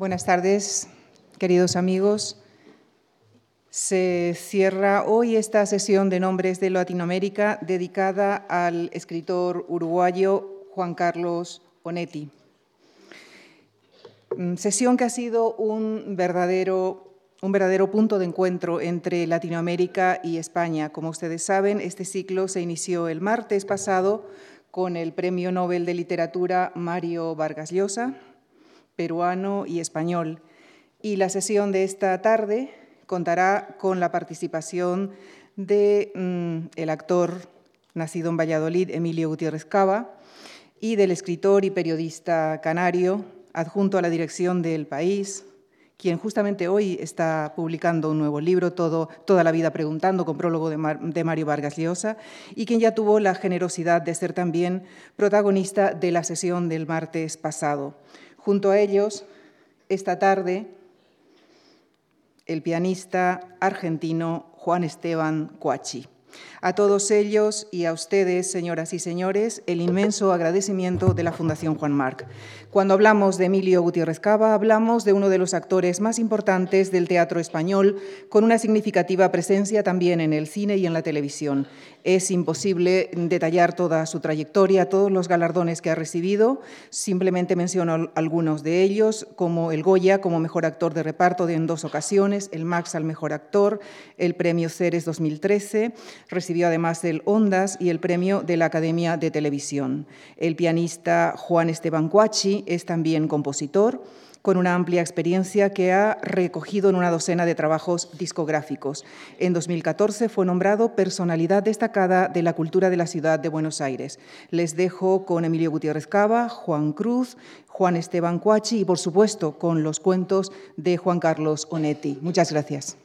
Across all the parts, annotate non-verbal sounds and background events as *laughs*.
Buenas tardes, queridos amigos. Se cierra hoy esta sesión de nombres de Latinoamérica dedicada al escritor uruguayo Juan Carlos Onetti. Mm, sesión que ha sido un verdadero, un verdadero punto de encuentro entre Latinoamérica y España. Como ustedes saben, este ciclo se inició el martes pasado con el Premio Nobel de Literatura Mario Vargas Llosa, peruano y español. Y la sesión de esta tarde contará con la participación del de, mm, actor nacido en Valladolid, Emilio Gutiérrez Cava, y del escritor y periodista canario, adjunto a la dirección del País, quien justamente hoy está publicando un nuevo libro, Todo, Toda la vida preguntando, con prólogo de, de, Mario Vargas Llosa, y quien ya tuvo la generosidad de ser también protagonista de la sesión del martes pasado. Junto a ellos, esta tarde, el pianista argentino Juan Esteban Cuachi. A todos ellos y a ustedes, señoras y señores, el inmenso agradecimiento de la Fundación Juan Marc. Cuando hablamos de Emilio Gutiérrez Cava, hablamos de uno de los actores más importantes del teatro español, con una significativa presencia también en el cine y en la televisión. Es imposible detallar toda su trayectoria, todos los galardones que ha recibido. Simplemente menciono algunos de ellos, como el Goya como mejor actor de reparto en dos ocasiones, el Max al mejor actor, el premio Ceres 2013. Recibió además el Ondas y el premio de la Academia de Televisión. El pianista Juan Esteban Cuachi es también compositor con una amplia experiencia que ha recogido en una docena de trabajos discográficos. En 2014 fue nombrado personalidad destacada de la cultura de la ciudad de Buenos Aires. Les dejo con Emilio Gutiérrez Cava, Juan Cruz, Juan Esteban Cuachi y, por supuesto, con los cuentos de Juan Carlos Onetti. Muchas gracias.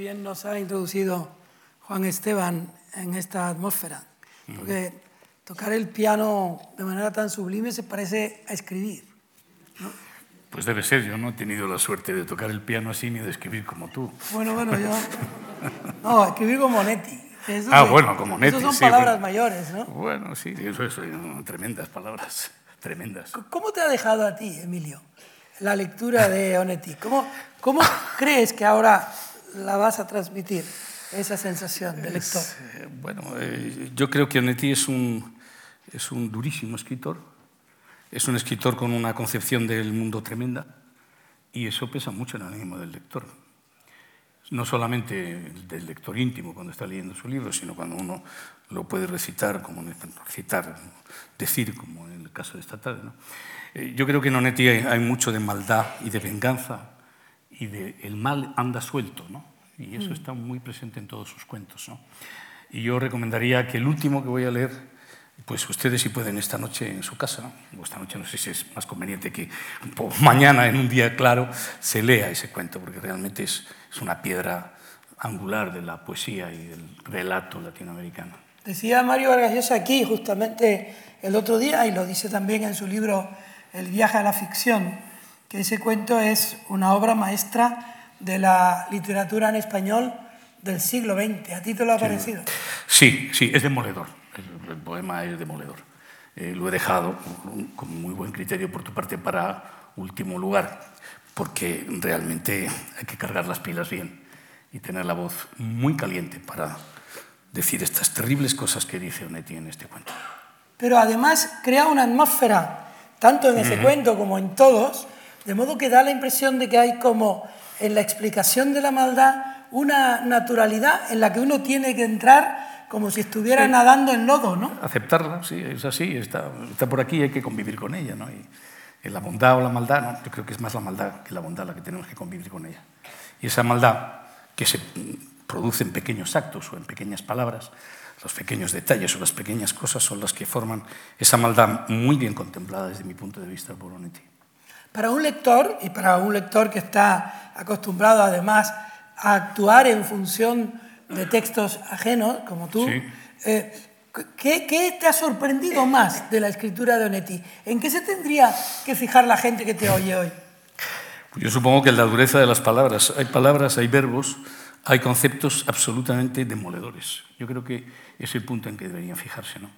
Bien nos ha introducido Juan Esteban en esta atmósfera, porque tocar el piano de manera tan sublime se parece a escribir. Pues debe ser, yo no he tenido la suerte de tocar el piano así ni de escribir como tú. Bueno, bueno, yo... *laughs* No, escribir como Netti. ah, bueno, como Netti. Esas son palabras mayores, ¿no? Bueno, sí, eso son tremendas palabras, *laughs* tremendas. ¿Cómo te ha dejado a ti, Emilio, la lectura de Onetti? ¿Cómo, cómo crees que ahora la vas a transmitir, esa sensación de lector? Eh, bueno, eh, yo creo que Onetti es un, es un durísimo escritor es un escritor con una concepción del mundo tremenda y eso pesa mucho en el ánimo del lector. No solamente del lector íntimo cuando está leyendo su libro, sino cuando uno lo puede recitar, como recitar, decir, como en el caso de esta tarde. Eh, yo creo que en Onetti hay, mucho de maldad y de venganza y de el mal anda suelto, ¿no? y eso está muy presente en todos sus cuentos. ¿no? Y yo recomendaría que el último que voy a leer pues ustedes si pueden esta noche en su casa, o esta noche no sé si es más conveniente que mañana en un día claro se lea ese cuento, porque realmente es, es una piedra angular de la poesía y del relato latinoamericano. Decía Mario Vargas Llosa aquí justamente el otro día, y lo dice también en su libro El viaje a la ficción, que ese cuento es una obra maestra de la literatura en español del siglo XX. ¿A ti te lo ha parecido? Sí, sí, es demoledor el, poema es demoledor. Eh, lo he dejado con muy buen criterio por tu parte para último lugar, porque realmente hay que cargar las pilas bien y tener la voz muy caliente para decir estas terribles cosas que dice Onetti en este cuento. Pero además crea una atmósfera, tanto en ese cuento como en todos, de modo que da la impresión de que hay como en la explicación de la maldad una naturalidad en la que uno tiene que entrar como si estuviera nadando en lodo, ¿no? Aceptarla, sí, es así, está, está por aquí y hay que convivir con ella, ¿no? Y, la bondad o la maldad, ¿no? yo creo que es más la maldad que la bondad la que tenemos que convivir con ella. Y esa maldad que se produce en pequeños actos o en pequeñas palabras, los pequeños detalles o las pequeñas cosas son las que forman esa maldad muy bien contemplada desde mi punto de vista por Onetti. Para un lector, y para un lector que está acostumbrado además a actuar en función de textos ajenos, como tú, eh, ¿qué, te ha sorprendido más de la escritura de Onetti? ¿En qué se tendría que fijar la gente que te oye hoy? Pues yo supongo que en la dureza de las palabras. Hay palabras, hay verbos, hay conceptos absolutamente demoledores. Yo creo que es el punto en que deberían fijarse. ¿no?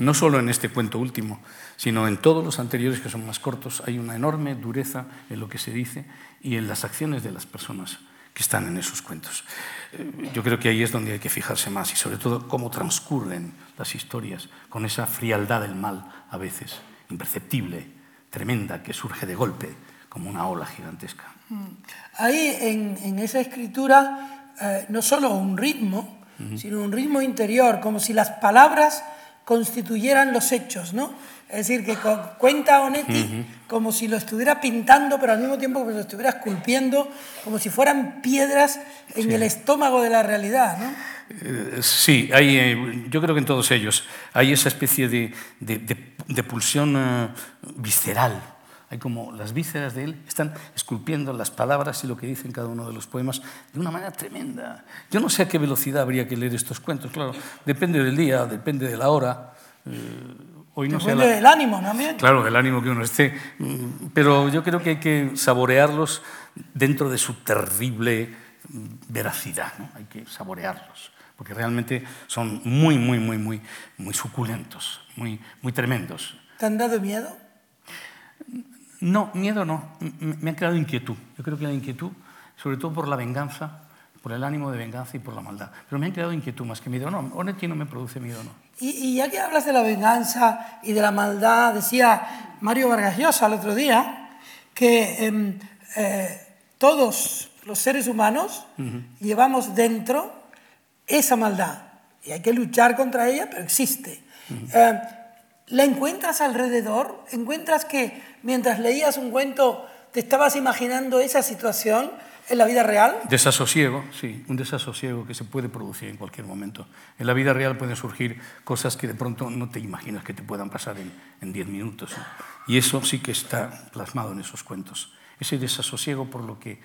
No solo en este cuento último, sino en todos los anteriores que son más cortos, hay una enorme dureza en lo que se dice y en las acciones de las personas que están en esos cuentos. Eh, yo creo que ahí es donde hay que fijarse más y sobre todo cómo transcurren las historias con esa frialdad del mal a veces, imperceptible, tremenda, que surge de golpe como una ola gigantesca. Mm. Hay en, esa escritura eh, no solo un ritmo, sino un ritmo interior, como si las palabras constituyeran los hechos, ¿no? Es decir, que cuenta Onetti como si lo estuviera pintando, pero al mismo tiempo que lo estuviera esculpiendo, como si fueran piedras en el estómago de la realidad. ¿no? Eh, sí, hay, eh, yo creo que en todos ellos hay esa especie de, de, pulsión eh, visceral. Hay como las vísceras de él están esculpiendo las palabras y lo que dice en cada uno de los poemas de una manera tremenda. Yo no sé a qué velocidad habría que leer estos cuentos, claro, depende del día, depende de la hora. Hoy no Depende del ánimo también. Claro, del ánimo que uno esté. Mm, pero yo creo que hay que saborearlos dentro de su terrible veracidad. ¿no? Hay que saborearlos, porque realmente son muy, muy, muy, muy, muy suculentos, muy, muy tremendos. ¿Te han dado miedo? No, miedo no. Me ha creado inquietud. Yo creo que la inquietud, sobre todo por la venganza, por el ánimo de venganza y por la maldad. Pero me han creado inquietud más que miedo. No, Onetti no me produce miedo, no. Y, ya que hablas de la venganza y de la maldad, decía Mario Vargas Llosa el otro día que em, eh, todos los seres humanos llevamos dentro esa maldad y hay que luchar contra ella, pero existe. Em, ¿La encuentras alrededor? ¿Encuentras que mientras leías un cuento te estabas imaginando esa situación? en la vida real? Desasosiego, sí, un desasosiego que se puede producir en cualquier momento. En la vida real pueden surgir cosas que de pronto no te imaginas que te puedan pasar en diez minutos. Y eso sí que está plasmado en esos cuentos. Ese desasosiego por lo que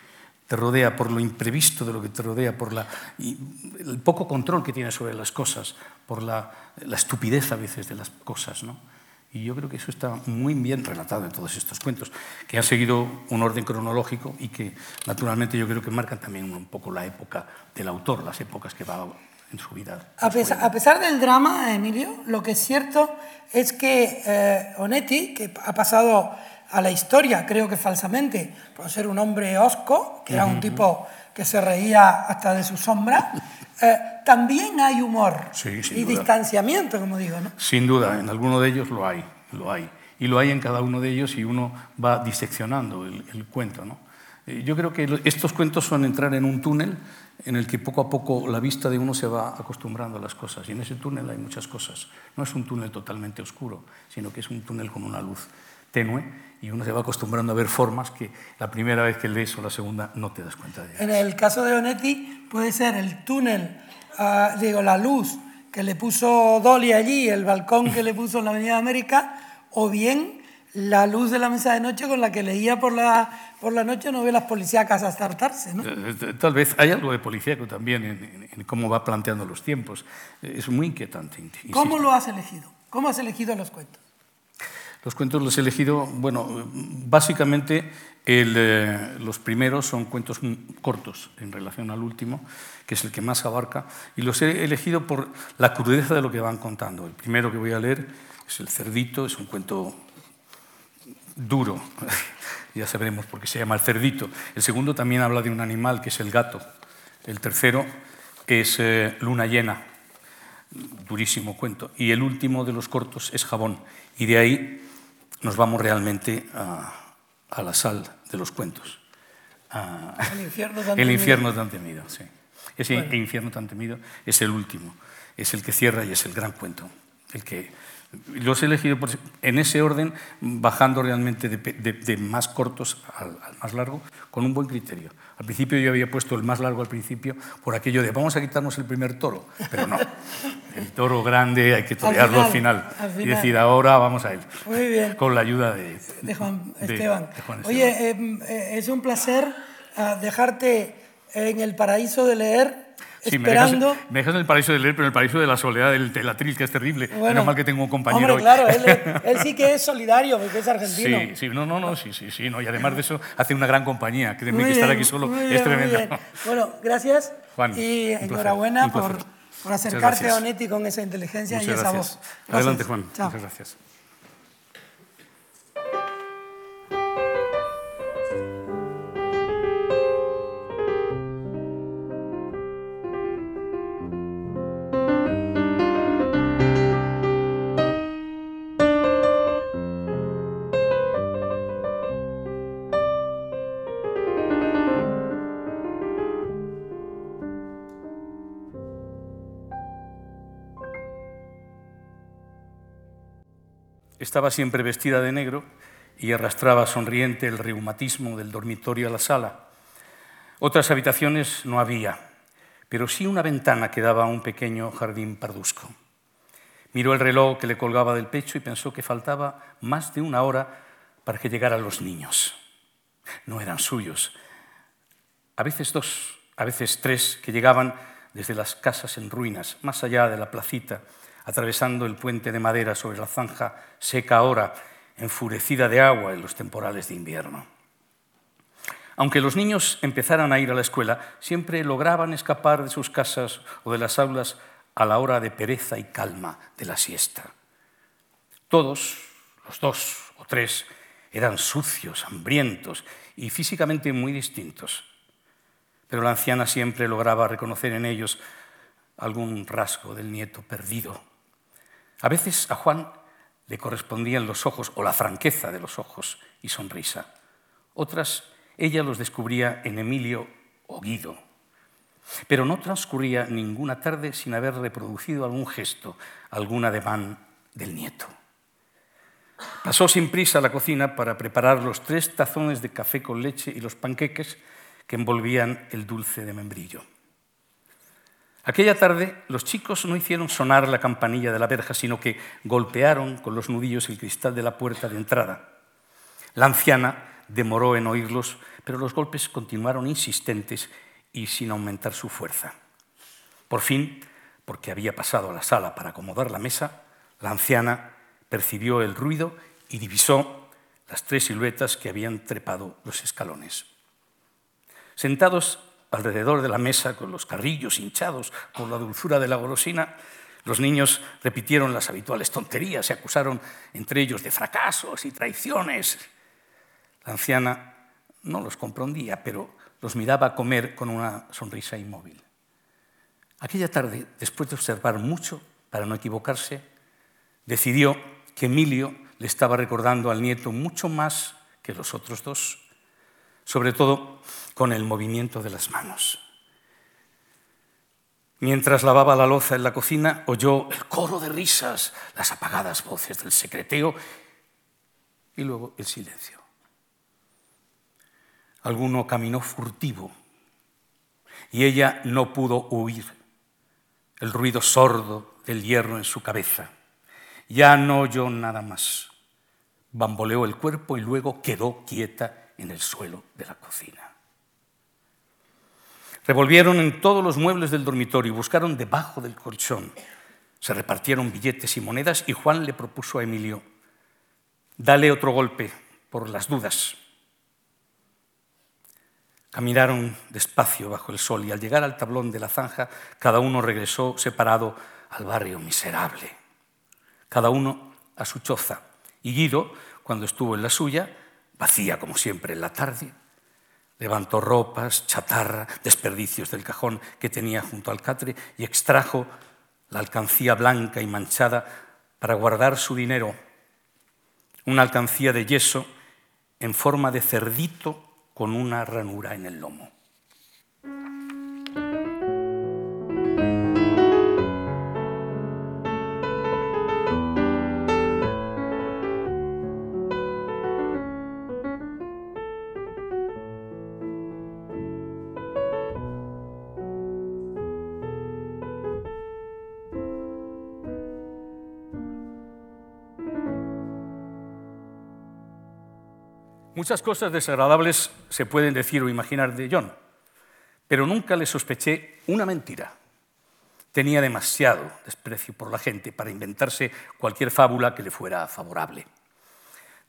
te rodea, por lo imprevisto de lo que te rodea, por la, el poco control que tienes sobre las cosas, por la, la estupidez a veces de las cosas. ¿no? Y yo creo que eso está muy bien relatado en todos estos cuentos, que han seguido un orden cronológico y que naturalmente yo creo que marcan también un poco la época del autor, las épocas que va en su vida. A pesar, a pesar del drama, Emilio, lo que es cierto es que eh, Onetti, que ha pasado a la historia, creo que falsamente, por ser un hombre osco, que era un tipo que se reía hasta de su sombra, *laughs* eh, también hay humor y distanciamiento, como digo. ¿no? Sin duda, en alguno de ellos lo hay, lo hay. Y lo hay en cada uno de ellos y uno va diseccionando el, el cuento. ¿no? Eh, yo creo que estos cuentos son entrar en un túnel en el que poco a poco la vista de uno se va acostumbrando a las cosas. Y en ese túnel hay muchas cosas. No es un túnel totalmente oscuro, sino que es un túnel con una luz tenue y uno se va acostumbrando a ver formas que la primera vez que lees o la segunda no te das cuenta de ellas. En el caso de Onetti puede ser el túnel, uh, digo, la luz que le puso Dolly allí, el balcón que le puso en la Avenida América, o bien la luz de la mesa de noche con la que leía por la, por la noche novelas policíacas hasta hartarse. ¿no? Eh, eh, tal vez hay algo de policíaco también en, en, cómo va planteando los tiempos. Es muy inquietante. Insisto. ¿Cómo lo has elegido? ¿Cómo has elegido los cuentos? Los cuentos los he elegido, bueno, básicamente eh, los primeros son cuentos cortos en relación al último, que es el que más abarca, y los he elegido por la crudeza de lo que van contando. El primero que voy a leer es El Cerdito, es un cuento duro, *laughs* ya sabremos por qué se llama El Cerdito. El segundo también habla de un animal, que es el gato. El tercero es eh, Luna Llena, durísimo cuento. Y el último de los cortos es Jabón. Y de ahí nos vamos realmente a, a la sal de los cuentos. A, el infierno tan *laughs* el infierno tan temido. Sí. Ese bueno. infierno tan temido es el último, es el que cierra y es el gran cuento. El que, los he elegido por, en ese orden, bajando realmente de, de, de más cortos al, al más largo, con un buen criterio. Al principio yo había puesto el más largo al principio por aquello de vamos a quitarnos el primer toro, pero no. *laughs* El toro grande hay que torearlo al final, al final, y decir ahora vamos a él. Muy bien. Con la ayuda de, de, Juan, Esteban. Juan Esteban. Oye, eh, es un placer uh, dejarte en el paraíso de leer Sí, esperando. Me dejas, me dejas, en el paraíso de leer, pero en el paraíso de la soledad del telatril, que es terrible. Bueno, Menos mal que tengo un compañero. Hombre, claro, él, *laughs* él, sí que es solidario, porque es argentino. Sí, sí, no, no, no, sí, sí, sí. No, y además de eso, hace una gran compañía. Créeme que estar aquí solo bien, es tremendo. Bueno, gracias. Juan, y enhorabuena por, por acercarte a Onetti con esa inteligencia Muchas y esa gracias. voz. Gracias. Adelante, Juan. Chao. Muchas gracias. Estaba siempre vestida de negro y arrastraba sonriente el reumatismo del dormitorio a la sala. Otras habitaciones no había, pero sí una ventana que daba a un pequeño jardín pardusco. Miró el reloj que le colgaba del pecho y pensó que faltaba más de una hora para que llegaran los niños. No eran suyos. A veces dos, a veces tres, que llegaban desde las casas en ruinas, más allá de la placita, atravesando el puente de madera sobre la zanja seca ahora, enfurecida de agua en los temporales de invierno. Aunque los niños empezaran a ir a la escuela, siempre lograban escapar de sus casas o de las aulas a la hora de pereza y calma de la siesta. Todos, los dos o tres, eran sucios, hambrientos y físicamente muy distintos. Pero la anciana siempre lograba reconocer en ellos algún rasgo del nieto perdido. A veces a Juan le correspondían los ojos o la franqueza de los ojos y sonrisa. Otras ella los descubría en Emilio o Guido. Pero no transcurría ninguna tarde sin haber reproducido algún gesto, algún ademán del nieto. Pasó sin prisa a la cocina para preparar los tres tazones de café con leche y los panqueques que envolvían el dulce de membrillo. Aquella tarde los chicos no hicieron sonar la campanilla de la verja, sino que golpearon con los nudillos el cristal de la puerta de entrada. La anciana demoró en oírlos, pero los golpes continuaron insistentes y sin aumentar su fuerza. Por fin, porque había pasado a la sala para acomodar la mesa, la anciana percibió el ruido y divisó las tres siluetas que habían trepado los escalones. Sentados alrededor de la mesa con los carrillos hinchados por la dulzura de la golosina, los niños repitieron las habituales tonterías, se acusaron entre ellos de fracasos y traiciones. La anciana no los comprendía, pero los miraba comer con una sonrisa inmóvil. Aquella tarde, después de observar mucho para no equivocarse, decidió que Emilio le estaba recordando al nieto mucho más que los otros dos, sobre todo con el movimiento de las manos. Mientras lavaba la loza en la cocina, oyó el coro de risas, las apagadas voces del secreteo y luego el silencio. Alguno caminó furtivo y ella no pudo huir. El ruido sordo del hierro en su cabeza. Ya no oyó nada más. Bamboleó el cuerpo y luego quedó quieta en el suelo de la cocina. Revolvieron en todos los muebles del dormitorio y buscaron debajo del colchón. Se repartieron billetes y monedas y Juan le propuso a Emilio, dale otro golpe por las dudas. Caminaron despacio bajo el sol y al llegar al tablón de la zanja, cada uno regresó separado al barrio miserable. Cada uno a su choza. Y Guido, cuando estuvo en la suya, vacía como siempre en la tarde, Levantó ropas, chatarra, desperdicios del cajón que tenía junto al catre y extrajo la alcancía blanca y manchada para guardar su dinero, una alcancía de yeso en forma de cerdito con una ranura en el lomo. Muchas cosas desagradables se pueden decir o imaginar de John, pero nunca le sospeché una mentira. Tenía demasiado desprecio por la gente para inventarse cualquier fábula que le fuera favorable.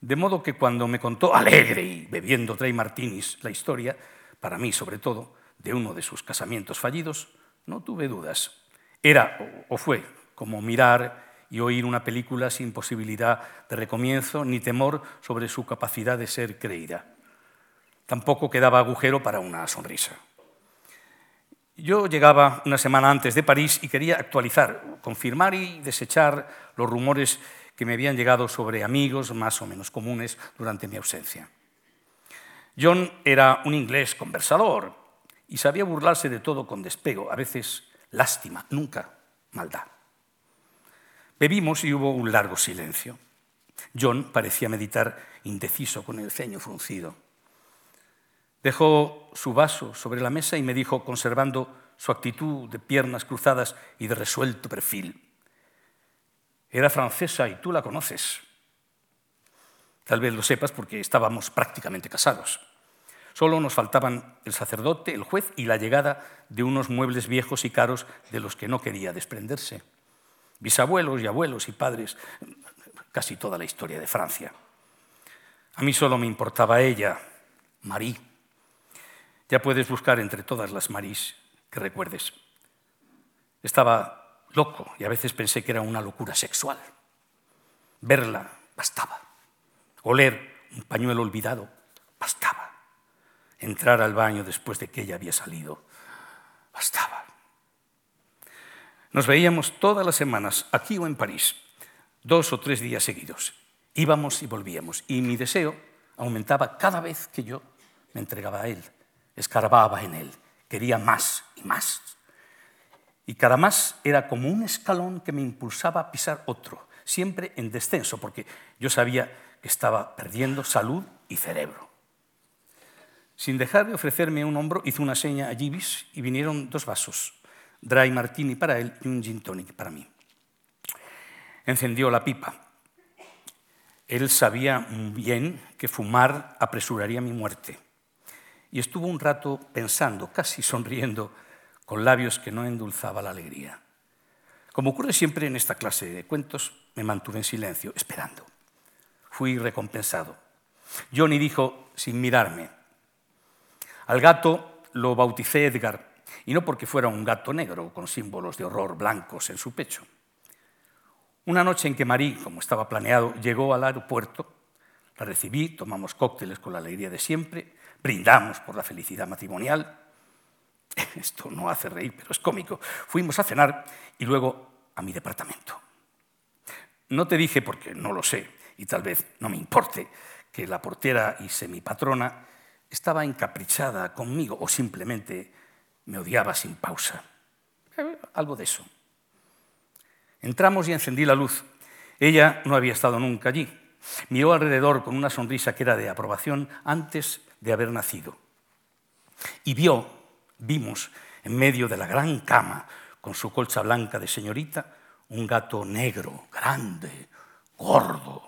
De modo que cuando me contó alegre y bebiendo Trey Martinis la historia, para mí sobre todo, de uno de sus casamientos fallidos, no tuve dudas. Era o fue como mirar y oír una película sin posibilidad de recomienzo ni temor sobre su capacidad de ser creída. Tampoco quedaba agujero para una sonrisa. Yo llegaba una semana antes de París y quería actualizar, confirmar y desechar los rumores que me habían llegado sobre amigos más o menos comunes durante mi ausencia. John era un inglés conversador y sabía burlarse de todo con despego, a veces lástima, nunca maldad. Bebimos y hubo un largo silencio. John parecía meditar indeciso con el ceño fruncido. Dejó su vaso sobre la mesa y me dijo, conservando su actitud de piernas cruzadas y de resuelto perfil, era francesa y tú la conoces. Tal vez lo sepas porque estábamos prácticamente casados. Solo nos faltaban el sacerdote, el juez y la llegada de unos muebles viejos y caros de los que no quería desprenderse bisabuelos y abuelos y padres, casi toda la historia de Francia. A mí solo me importaba ella, Marie. Ya puedes buscar entre todas las Marís que recuerdes. Estaba loco y a veces pensé que era una locura sexual. Verla bastaba. Oler un pañuelo olvidado bastaba. Entrar al baño después de que ella había salido bastaba. Nos veíamos todas las semanas, aquí o en París, dos o tres días seguidos. Íbamos y volvíamos. Y mi deseo aumentaba cada vez que yo me entregaba a él, escarbaba en él, quería más y más. Y cada más era como un escalón que me impulsaba a pisar otro, siempre en descenso, porque yo sabía que estaba perdiendo salud y cerebro. Sin dejar de ofrecerme un hombro, hizo una seña a Givis y vinieron dos vasos dry martini para él y un gin tonic para mí. Encendió la pipa. Él sabía bien que fumar apresuraría mi muerte. Y estuvo un rato pensando, casi sonriendo, con labios que no endulzaba la alegría. Como ocurre siempre en esta clase de cuentos, me mantuve en silencio, esperando. Fui recompensado. Johnny dijo, sin mirarme, al gato lo bauticé Edgar, y no porque fuera un gato negro con símbolos de horror blancos en su pecho. Una noche en que Marie, como estaba planeado, llegó al aeropuerto, la recibí, tomamos cócteles con la alegría de siempre, brindamos por la felicidad matrimonial. *laughs* Esto no hace reír, pero es cómico. Fuimos a cenar y luego a mi departamento. No te dije, porque no lo sé, y tal vez no me importe, que la portera y semipatrona estaba encaprichada conmigo o simplemente me odiaba sin pausa. Eh, algo de eso. Entramos y encendí la luz. Ella no había estado nunca allí. Miró alrededor con una sonrisa que era de aprobación antes de haber nacido. Y vio, vimos, en medio de la gran cama, con su colcha blanca de señorita, un gato negro, grande, gordo.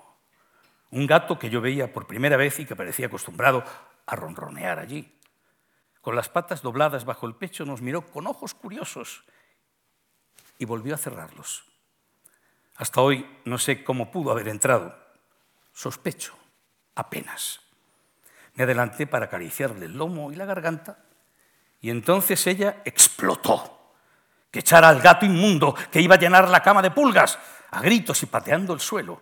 Un gato que yo veía por primera vez y que parecía acostumbrado a ronronear allí. Con las patas dobladas bajo el pecho nos miró con ojos curiosos y volvió a cerrarlos. Hasta hoy no sé cómo pudo haber entrado. Sospecho, apenas. Me adelanté para acariciarle el lomo y la garganta y entonces ella explotó. Que echara al gato inmundo que iba a llenar la cama de pulgas, a gritos y pateando el suelo.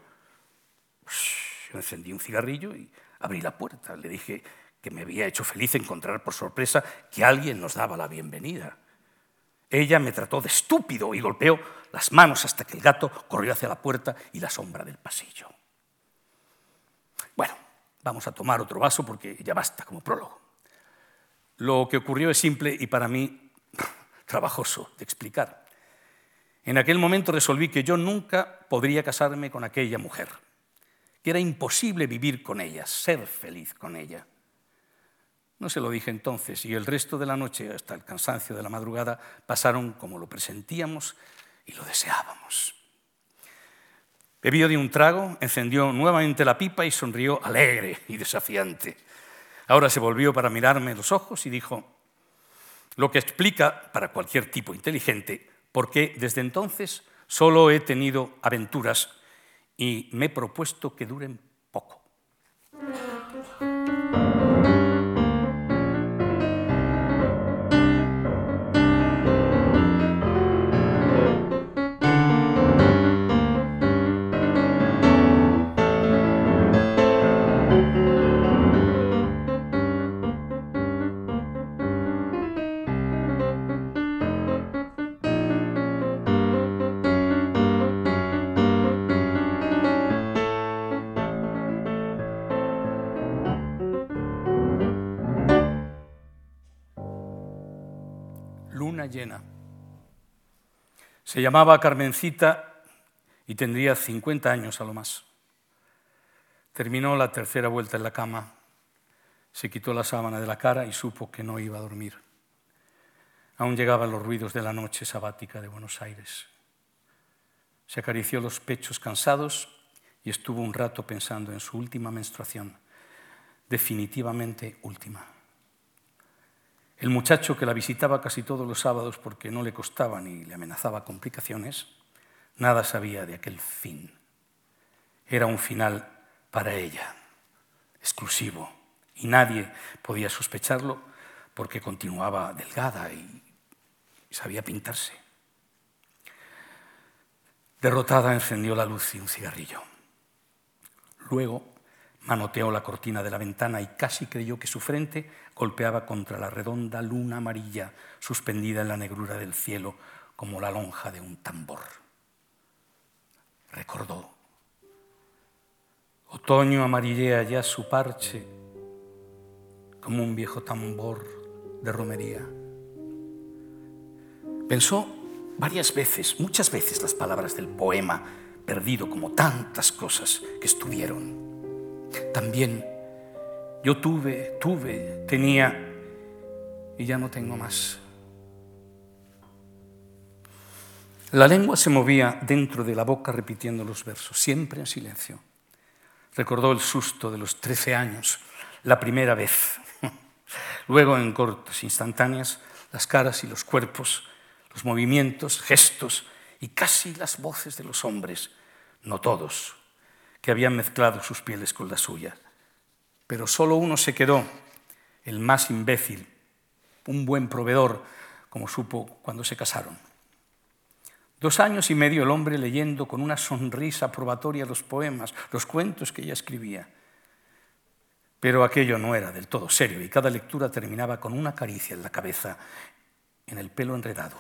Encendí un cigarrillo y abrí la puerta. Le dije que me había hecho feliz encontrar por sorpresa que alguien nos daba la bienvenida. Ella me trató de estúpido y golpeó las manos hasta que el gato corrió hacia la puerta y la sombra del pasillo. Bueno, vamos a tomar otro vaso porque ya basta como prólogo. Lo que ocurrió es simple y para mí *laughs* trabajoso de explicar. En aquel momento resolví que yo nunca podría casarme con aquella mujer, que era imposible vivir con ella, ser feliz con ella. No se lo dije entonces y el resto de la noche, hasta el cansancio de la madrugada, pasaron como lo presentíamos y lo deseábamos. Bebió de un trago, encendió nuevamente la pipa y sonrió alegre y desafiante. Ahora se volvió para mirarme los ojos y dijo, lo que explica para cualquier tipo inteligente por qué desde entonces solo he tenido aventuras y me he propuesto que duren Se llamaba Carmencita y tendría 50 años a lo más. Terminó la tercera vuelta en la cama, se quitó la sábana de la cara y supo que no iba a dormir. Aún llegaban los ruidos de la noche sabática de Buenos Aires. Se acarició los pechos cansados y estuvo un rato pensando en su última menstruación, definitivamente última. El muchacho que la visitaba casi todos los sábados porque no le costaba ni le amenazaba complicaciones, nada sabía de aquel fin. Era un final para ella, exclusivo, y nadie podía sospecharlo porque continuaba delgada y sabía pintarse. Derrotada encendió la luz y un cigarrillo. Luego Manoteó la cortina de la ventana y casi creyó que su frente golpeaba contra la redonda luna amarilla suspendida en la negrura del cielo como la lonja de un tambor. Recordó. Otoño amarillea ya su parche como un viejo tambor de romería. Pensó varias veces, muchas veces, las palabras del poema perdido como tantas cosas que estuvieron también yo tuve, tuve, tenía y ya no tengo más. La lengua se movía dentro de la boca repitiendo los versos, siempre en silencio. Recordó el susto de los trece años, la primera vez. *laughs* Luego, en cortes instantáneas, las caras y los cuerpos, los movimientos, gestos y casi las voces de los hombres, no todos, que habían mezclado sus pieles con las suyas. Pero solo uno se quedó, el más imbécil, un buen proveedor, como supo cuando se casaron. Dos años y medio el hombre leyendo con una sonrisa probatoria los poemas, los cuentos que ella escribía. Pero aquello no era del todo serio y cada lectura terminaba con una caricia en la cabeza, en el pelo enredado.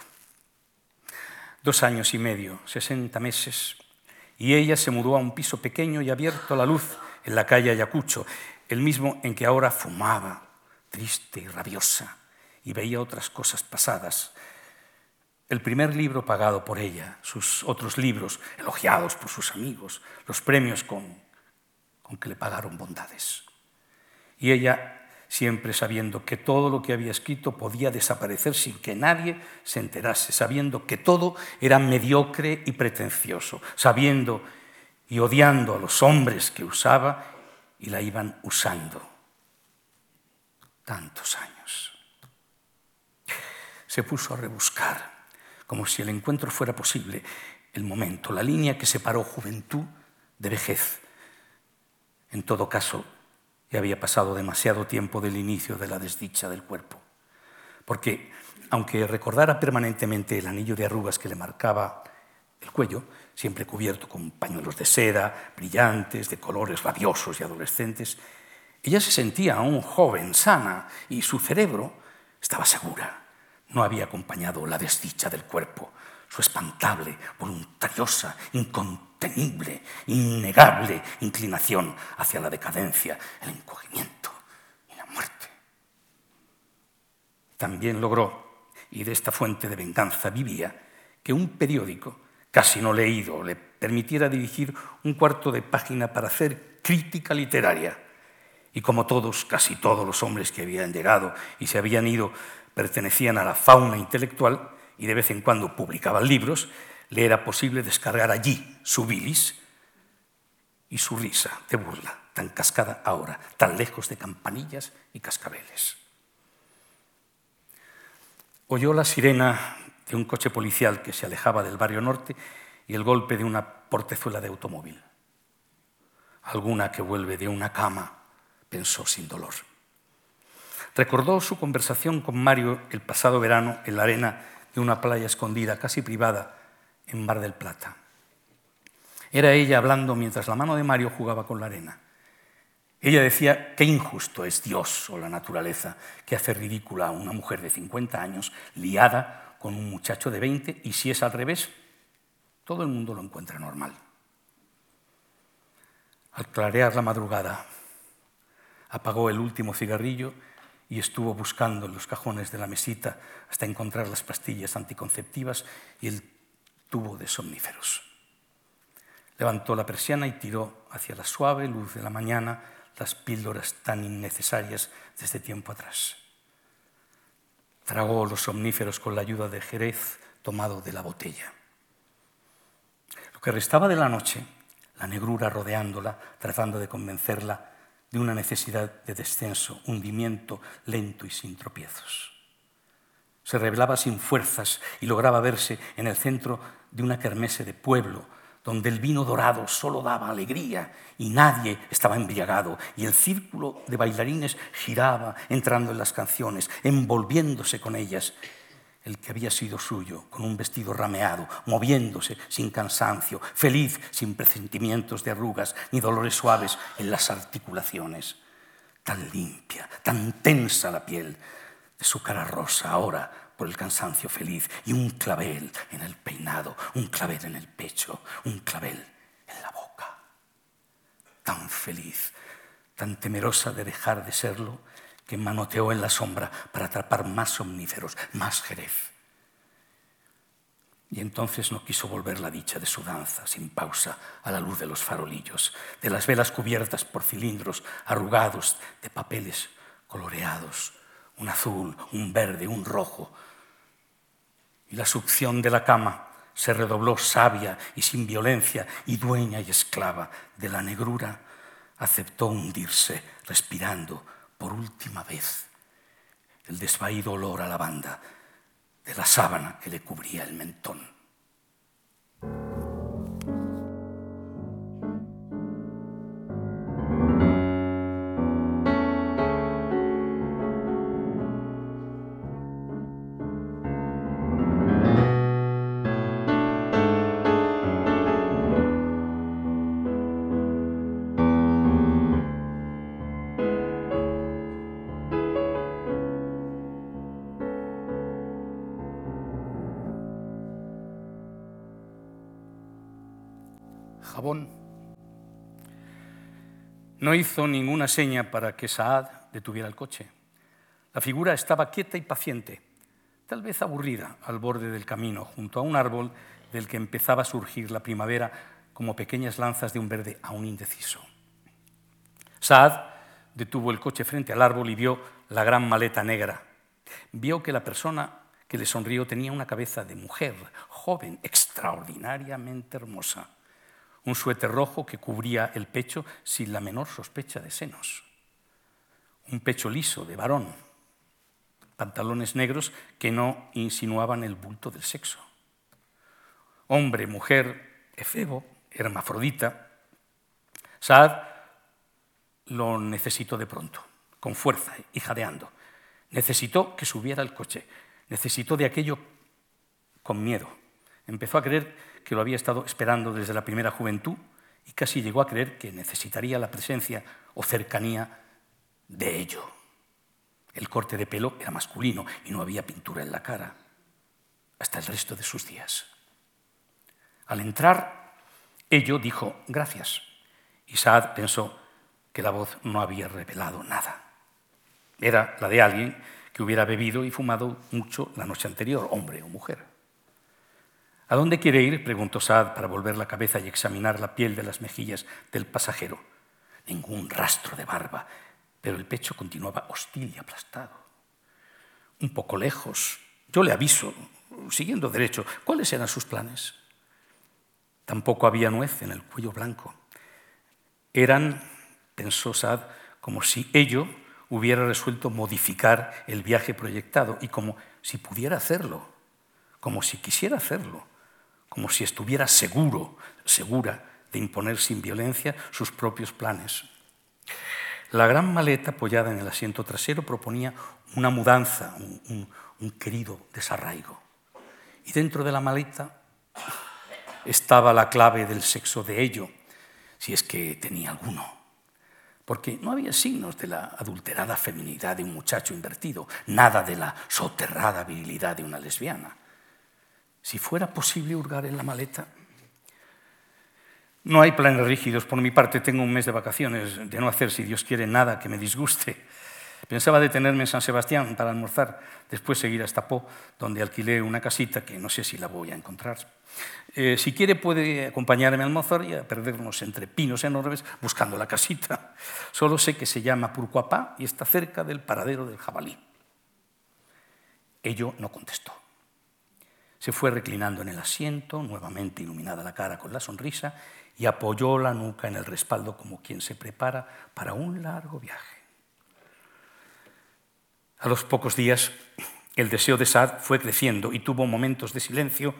Dos años y medio, sesenta meses, y ella se mudó a un piso pequeño y abierto a la luz en la calle Ayacucho, el mismo en que ahora fumaba, triste y rabiosa, y veía otras cosas pasadas, el primer libro pagado por ella, sus otros libros elogiados por sus amigos, los premios con, con que le pagaron bondades. Y ella siempre sabiendo que todo lo que había escrito podía desaparecer sin que nadie se enterase, sabiendo que todo era mediocre y pretencioso, sabiendo y odiando a los hombres que usaba y la iban usando. Tantos años. Se puso a rebuscar como si el encuentro fuera posible, el momento, la línea que separó juventud de vejez. En todo caso, ya había pasado demasiado tiempo del inicio de la desdicha del cuerpo. Porque, aunque recordara permanentemente el anillo de arrugas que le marcaba el cuello, siempre cubierto con pañuelos de seda, brillantes, de colores rabiosos y adolescentes, ella se sentía aún joven, sana, y su cerebro estaba segura no había acompañado la desdicha del cuerpo, su espantable, voluntariosa, incontenible, innegable inclinación hacia la decadencia, el encogimiento y la muerte. También logró, y de esta fuente de venganza vivía, que un periódico, casi no leído, le permitiera dirigir un cuarto de página para hacer crítica literaria. Y como todos, casi todos los hombres que habían llegado y se habían ido pertenecían a la fauna intelectual y de vez en cuando publicaban libros, le era posible descargar allí su bilis y su risa de burla, tan cascada ahora, tan lejos de campanillas y cascabeles. Oyó la sirena de un coche policial que se alejaba del barrio norte y el golpe de una portezuela de automóvil. Alguna que vuelve de una cama, pensó sin dolor. Recordó su conversación con Mario el pasado verano en la arena de una playa escondida, casi privada, en Mar del Plata. Era ella hablando mientras la mano de Mario jugaba con la arena. Ella decía, qué injusto es Dios o la naturaleza que hace ridícula a una mujer de 50 años liada con un muchacho de 20 y si es al revés, todo el mundo lo encuentra normal. Al clarear la madrugada, apagó el último cigarrillo y estuvo buscando en los cajones de la mesita hasta encontrar las pastillas anticonceptivas y el tubo de somníferos. Levantó la persiana y tiró hacia la suave luz de la mañana las píldoras tan innecesarias desde tiempo atrás. Tragó los somníferos con la ayuda de Jerez tomado de la botella. Lo que restaba de la noche, la negrura rodeándola, tratando de convencerla, de una necesidad de descenso, hundimiento lento y sin tropiezos. Se revelaba sin fuerzas y lograba verse en el centro de una kermese de pueblo, donde el vino dorado solo daba alegría y nadie estaba embriagado, y el círculo de bailarines giraba entrando en las canciones, envolviéndose con ellas, el que había sido suyo, con un vestido rameado, moviéndose sin cansancio, feliz sin presentimientos de arrugas ni dolores suaves en las articulaciones. Tan limpia, tan tensa la piel de su cara rosa ahora por el cansancio feliz y un clavel en el peinado, un clavel en el pecho, un clavel en la boca. Tan feliz, tan temerosa de dejar de serlo, que manoteó en la sombra para atrapar más somníferos, más jerez. Y entonces no quiso volver la dicha de su danza, sin pausa, a la luz de los farolillos, de las velas cubiertas por cilindros arrugados de papeles coloreados, un azul, un verde, un rojo. Y la succión de la cama se redobló sabia y sin violencia y dueña y esclava de la negrura aceptó hundirse, respirando por última vez el desvaído olor a lavanda de la sábana que le cubría el mentón. No hizo ninguna seña para que Saad detuviera el coche. La figura estaba quieta y paciente, tal vez aburrida, al borde del camino, junto a un árbol del que empezaba a surgir la primavera como pequeñas lanzas de un verde aún indeciso. Saad detuvo el coche frente al árbol y vio la gran maleta negra. Vio que la persona que le sonrió tenía una cabeza de mujer, joven, extraordinariamente hermosa un suéter rojo que cubría el pecho sin la menor sospecha de senos, un pecho liso de varón, pantalones negros que no insinuaban el bulto del sexo. Hombre, mujer, efebo, hermafrodita, Saad lo necesitó de pronto, con fuerza y jadeando. Necesitó que subiera el coche, necesitó de aquello con miedo. Empezó a creer que lo había estado esperando desde la primera juventud y casi llegó a creer que necesitaría la presencia o cercanía de ello. El corte de pelo era masculino y no había pintura en la cara, hasta el resto de sus días. Al entrar, ello dijo gracias y Saad pensó que la voz no había revelado nada. Era la de alguien que hubiera bebido y fumado mucho la noche anterior, hombre o mujer. ¿A dónde quiere ir? preguntó Saad para volver la cabeza y examinar la piel de las mejillas del pasajero. Ningún rastro de barba, pero el pecho continuaba hostil y aplastado. Un poco lejos. Yo le aviso, siguiendo derecho, ¿cuáles eran sus planes? Tampoco había nuez en el cuello blanco. Eran, pensó Saad, como si ello hubiera resuelto modificar el viaje proyectado y como si pudiera hacerlo, como si quisiera hacerlo como si estuviera seguro, segura de imponer sin violencia sus propios planes. La gran maleta apoyada en el asiento trasero proponía una mudanza, un, un querido desarraigo. Y dentro de la maleta estaba la clave del sexo de ello, si es que tenía alguno. Porque no había signos de la adulterada feminidad de un muchacho invertido, nada de la soterrada virilidad de una lesbiana si fuera posible hurgar en la maleta. No hay planes rígidos. Por mi parte, tengo un mes de vacaciones, de no hacer, si Dios quiere, nada que me disguste. Pensaba detenerme en San Sebastián para almorzar, después seguir hasta Po, donde alquilé una casita que no sé si la voy a encontrar. Eh, si quiere puede acompañarme a almorzar y a perdernos entre pinos enormes buscando la casita. Solo sé que se llama Purcuapá y está cerca del paradero del jabalí. Ello no contestó. Se fue reclinando en el asiento, nuevamente iluminada la cara con la sonrisa, y apoyó la nuca en el respaldo como quien se prepara para un largo viaje. A los pocos días, el deseo de Saad fue creciendo y tuvo momentos de silencio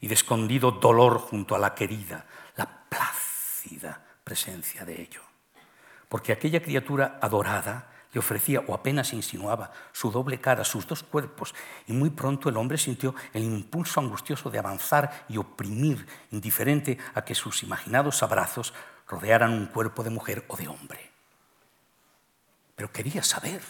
y de escondido dolor junto a la querida, la plácida presencia de ello. Porque aquella criatura adorada le ofrecía o apenas insinuaba su doble cara, sus dos cuerpos, y muy pronto el hombre sintió el impulso angustioso de avanzar y oprimir, indiferente a que sus imaginados abrazos rodearan un cuerpo de mujer o de hombre. Pero quería saber.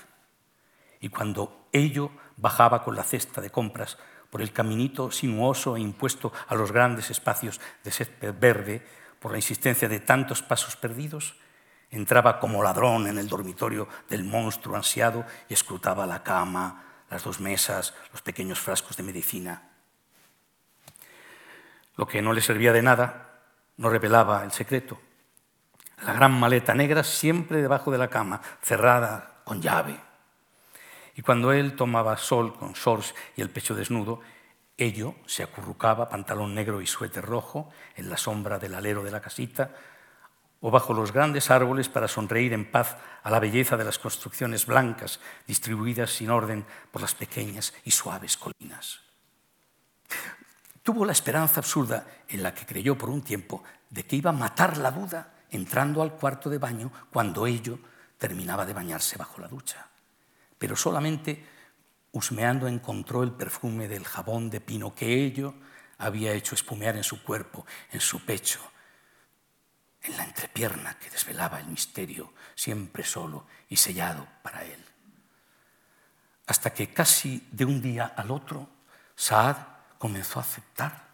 Y cuando ello bajaba con la cesta de compras por el caminito sinuoso e impuesto a los grandes espacios de césped verde, por la insistencia de tantos pasos perdidos, Entraba como ladrón en el dormitorio del monstruo ansiado y escrutaba la cama, las dos mesas, los pequeños frascos de medicina. Lo que no le servía de nada no revelaba el secreto. La gran maleta negra siempre debajo de la cama, cerrada con llave. Y cuando él tomaba sol con shorts y el pecho desnudo, ello se acurrucaba, pantalón negro y suéter rojo, en la sombra del alero de la casita, o bajo los grandes árboles para sonreír en paz a la belleza de las construcciones blancas distribuidas sin orden por las pequeñas y suaves colinas. Tuvo la esperanza absurda en la que creyó por un tiempo de que iba a matar la duda entrando al cuarto de baño cuando ello terminaba de bañarse bajo la ducha. Pero solamente husmeando encontró el perfume del jabón de pino que ello había hecho espumear en su cuerpo, en su pecho, en la entrepierna que desvelaba el misterio, siempre solo y sellado para él. Hasta que casi de un día al otro, Saad comenzó a aceptar,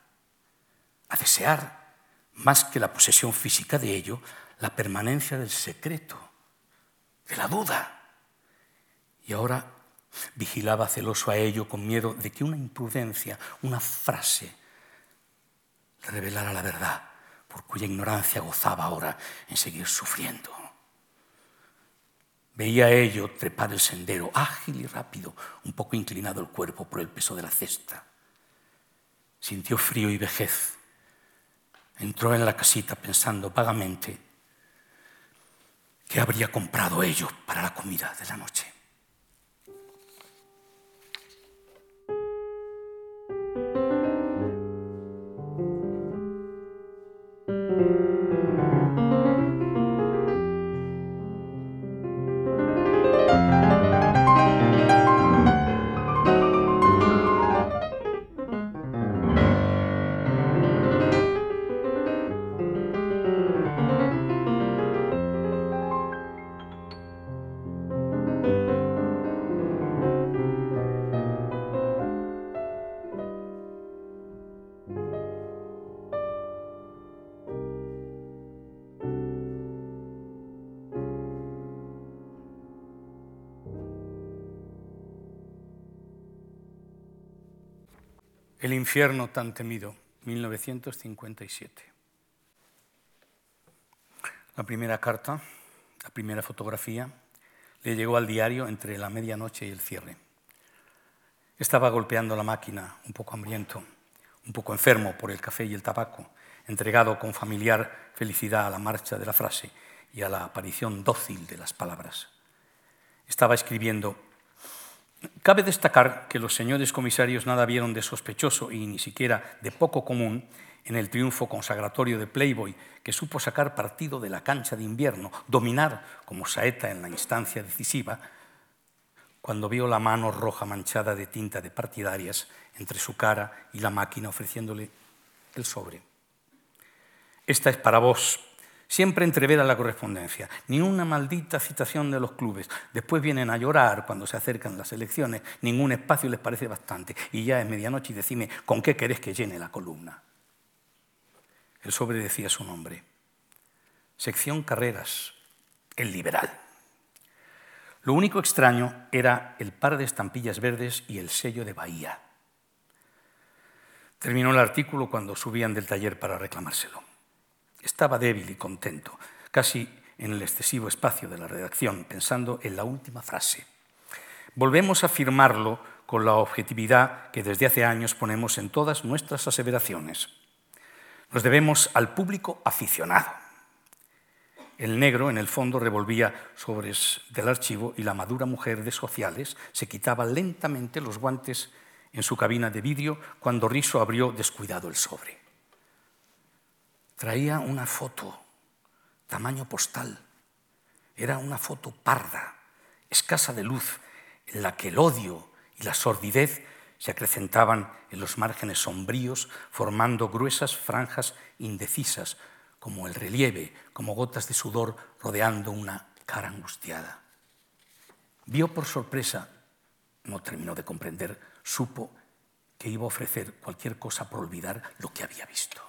a desear, más que la posesión física de ello, la permanencia del secreto, de la duda. Y ahora vigilaba celoso a ello con miedo de que una imprudencia, una frase, revelara la verdad, por cuya ignorancia gozaba ahora en seguir sufriendo. Veía a ello trepar el sendero, ágil y rápido, un poco inclinado el cuerpo por el peso de la cesta. Sintió frío y vejez. Entró en la casita pensando vagamente qué habría comprado ello para la comida de la noche. Infierno tan temido, 1957. La primera carta, la primera fotografía, le llegó al diario entre la medianoche y el cierre. Estaba golpeando la máquina, un poco hambriento, un poco enfermo por el café y el tabaco, entregado con familiar felicidad a la marcha de la frase y a la aparición dócil de las palabras. Estaba escribiendo Cabe destacar que los señores comisarios nada vieron de sospechoso y ni siquiera de poco común en el triunfo consagratorio de Playboy, que supo sacar partido de la cancha de invierno, dominar como saeta en la instancia decisiva, cuando vio la mano roja manchada de tinta de partidarias entre su cara y la máquina ofreciéndole el sobre. Esta es para vos, Siempre entrevera la correspondencia, ni una maldita citación de los clubes. Después vienen a llorar cuando se acercan las elecciones, ningún espacio les parece bastante. Y ya es medianoche y decime, ¿con qué querés que llene la columna? El sobre decía su nombre. Sección Carreras, el liberal. Lo único extraño era el par de estampillas verdes y el sello de Bahía. Terminó el artículo cuando subían del taller para reclamárselo. Estaba débil y contento, casi en el excesivo espacio de la redacción, pensando en la última frase. Volvemos a afirmarlo con la objetividad que desde hace años ponemos en todas nuestras aseveraciones. Nos debemos al público aficionado. El negro, en el fondo, revolvía sobres del archivo y la madura mujer de sociales se quitaba lentamente los guantes en su cabina de vidrio cuando Riso abrió descuidado el sobre. Traía una foto, tamaño postal. Era una foto parda, escasa de luz, en la que el odio y la sordidez se acrecentaban en los márgenes sombríos, formando gruesas franjas indecisas, como el relieve, como gotas de sudor rodeando una cara angustiada. Vio por sorpresa, no terminó de comprender, supo que iba a ofrecer cualquier cosa por olvidar lo que había visto.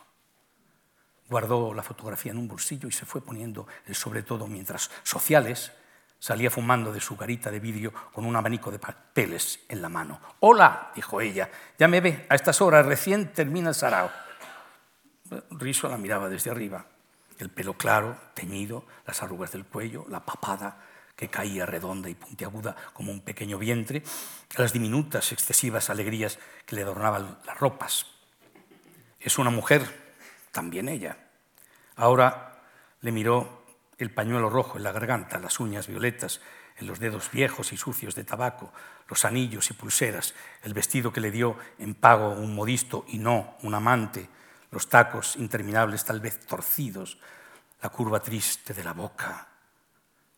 Guardó la fotografía en un bolsillo y se fue poniendo el sobre todo mientras Sociales salía fumando de su garita de vidrio con un abanico de papeles en la mano. Hola, dijo ella, ya me ve, a estas horas recién termina el sarao. Riso la miraba desde arriba, el pelo claro, teñido, las arrugas del cuello, la papada que caía redonda y puntiaguda como un pequeño vientre, las diminutas, excesivas alegrías que le adornaban las ropas. Es una mujer también ella. Ahora Le miró el pañuelo rojo en la garganta, las uñas violetas en los dedos viejos y sucios de tabaco, los anillos y pulseras, el vestido que le dio en pago un modisto y no un amante, los tacos interminables tal vez torcidos, la curva triste de la boca,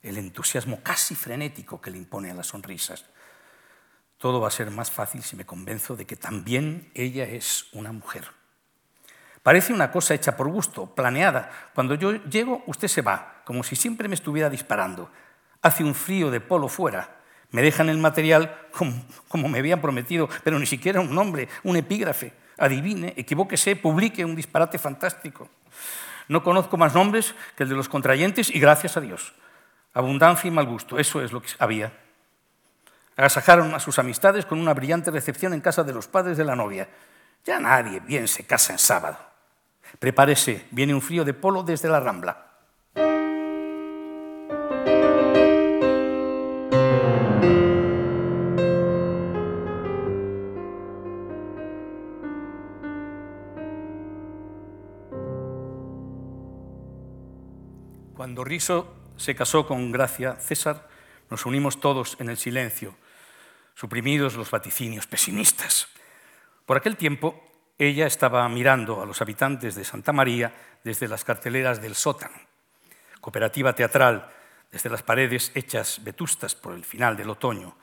el entusiasmo casi frenético que le impone a las sonrisas. Todo va a ser más fácil si me convenzo de que también ella es una mujer. Parece una cosa hecha por gusto, planeada. Cuando yo llego, usted se va, como si siempre me estuviera disparando. Hace un frío de polo fuera. Me dejan el material como, me habían prometido, pero ni siquiera un nombre, un epígrafe. Adivine, equivóquese, publique un disparate fantástico. No conozco más nombres que el de los contrayentes y gracias a Dios. Abundancia y mal gusto, eso es lo que había. Agasajaron a sus amistades con una brillante recepción en casa de los padres de la novia. Ya nadie bien se casa en sábado. Prepárese, viene un frío de polo desde la Rambla. Cuando Riso se casó con Gracia César, nos unimos todos en el silencio suprimidos los vaticinios pesimistas. Por aquel tiempo, ella estaba mirando a los habitantes de Santa María desde las carteleras del sótano, cooperativa teatral desde las paredes hechas vetustas por el final del otoño,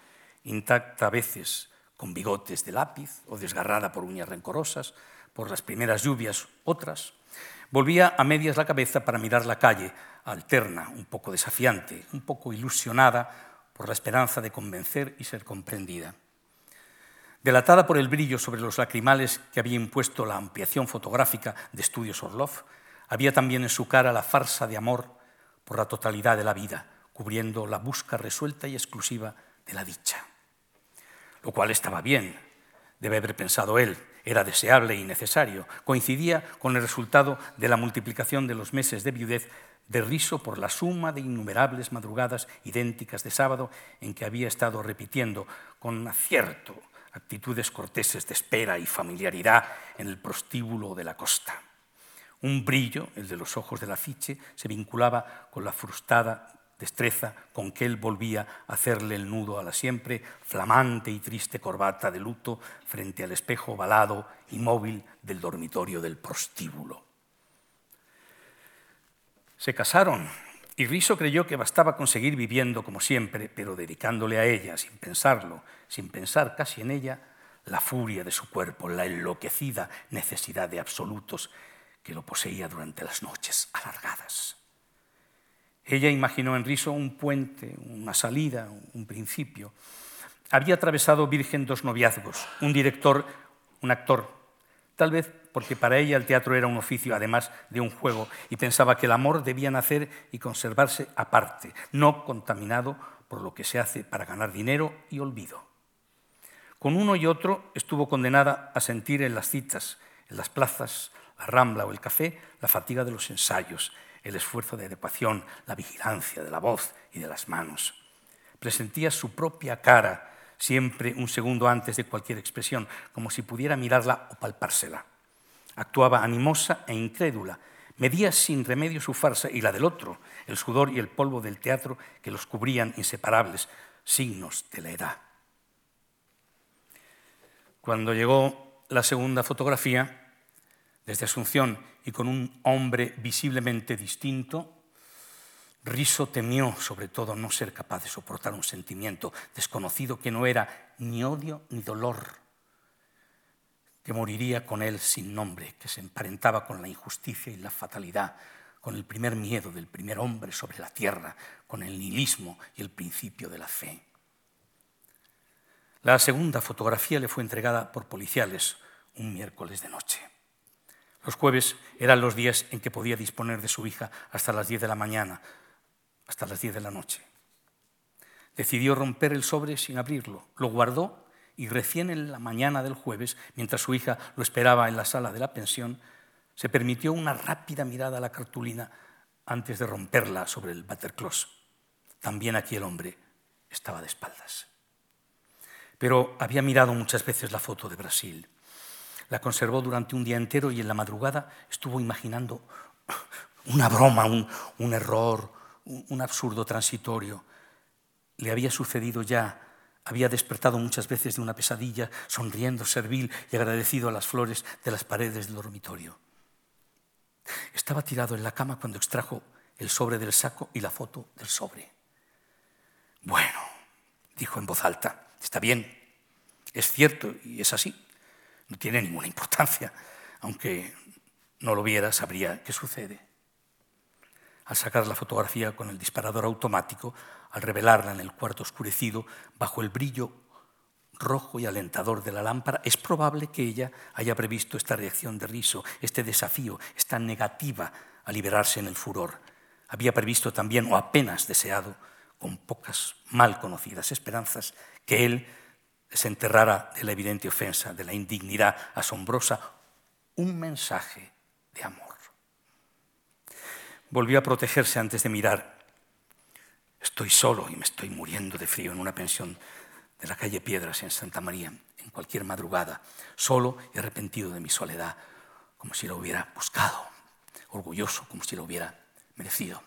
intacta a veces con bigotes de lápiz o desgarrada por uñas rencorosas, por las primeras lluvias, otras. Volvía a medias la cabeza para mirar la calle, alterna, un poco desafiante, un poco ilusionada por la esperanza de convencer y ser comprendida. Delatada por el brillo sobre los lacrimales que había impuesto la ampliación fotográfica de Estudios Orlov, había también en su cara la farsa de amor por la totalidad de la vida, cubriendo la busca resuelta y exclusiva de la dicha. Lo cual estaba bien, debe haber pensado él, era deseable y necesario, coincidía con el resultado de la multiplicación de los meses de viudez de riso por la suma de innumerables madrugadas idénticas de sábado en que había estado repitiendo con acierto actitudes corteses de espera y familiaridad en el prostíbulo de la costa. Un brillo, el de los ojos del afiche, se vinculaba con la frustrada destreza con que él volvía a hacerle el nudo a la siempre flamante y triste corbata de luto frente al espejo ovalado y móvil del dormitorio del prostíbulo. Se casaron y Riso creyó que bastaba conseguir viviendo como siempre, pero dedicándole a ella, sin pensarlo, sin pensar casi en ella, la furia de su cuerpo, la enloquecida necesidad de absolutos que lo poseía durante las noches alargadas. Ella imaginó en Riso un puente, una salida, un principio. Había atravesado Virgen dos noviazgos, un director, un actor, tal vez porque para ella el teatro era un oficio además de un juego y pensaba que el amor debía nacer y conservarse aparte, no contaminado por lo que se hace para ganar dinero y olvido. Con uno y otro estuvo condenada a sentir en las citas, en las plazas, la rambla o el café, la fatiga de los ensayos, el esfuerzo de adecuación, la vigilancia de la voz y de las manos. Presentía su propia cara siempre un segundo antes de cualquier expresión, como si pudiera mirarla o palpársela. Actuaba animosa e incrédula, medía sin remedio su farsa y la del otro, el sudor y el polvo del teatro que los cubrían inseparables, signos de la edad. Cuando llegó la segunda fotografía, desde Asunción y con un hombre visiblemente distinto, Riso temió sobre todo no ser capaz de soportar un sentimiento desconocido que no era ni odio ni dolor, que moriría con él sin nombre, que se emparentaba con la injusticia y la fatalidad, con el primer miedo del primer hombre sobre la tierra, con el nihilismo y el principio de la fe. La segunda fotografía le fue entregada por policiales un miércoles de noche. Los jueves eran los días en que podía disponer de su hija hasta las 10 de la mañana, hasta las 10 de la noche. Decidió romper el sobre sin abrirlo, lo guardó y recién en la mañana del jueves, mientras su hija lo esperaba en la sala de la pensión, se permitió una rápida mirada a la cartulina antes de romperla sobre el Battercloss. También aquí el hombre estaba de espaldas. Pero había mirado muchas veces la foto de Brasil. La conservó durante un día entero y en la madrugada estuvo imaginando *laughs* una broma, un, error, un, un absurdo transitorio. Le había sucedido ya había despertado muchas veces de una pesadilla, sonriendo, servil y agradecido a las flores de las paredes del dormitorio. Estaba tirado en la cama cuando extrajo el sobre del saco y la foto del sobre. Bueno, dijo en voz alta, está bien, es cierto y es así, no tiene ninguna importancia, aunque no lo viera, sabría qué sucede. Al sacar la fotografía con el disparador automático, al revelarla en el cuarto oscurecido, bajo el brillo rojo y alentador de la lámpara, es probable que ella haya previsto esta reacción de riso, este desafío, esta negativa a liberarse en el furor. Había previsto también, o apenas deseado, con pocas mal conocidas esperanzas, que él desenterrara de la evidente ofensa, de la indignidad asombrosa, un mensaje de amor. Volvió a protegerse antes de mirar Estoy solo y me estoy muriendo de frío en una pensión de la calle Piedras en Santa María, en cualquier madrugada, solo y arrepentido de mi soledad, como si lo hubiera buscado, orgulloso, como si lo hubiera merecido.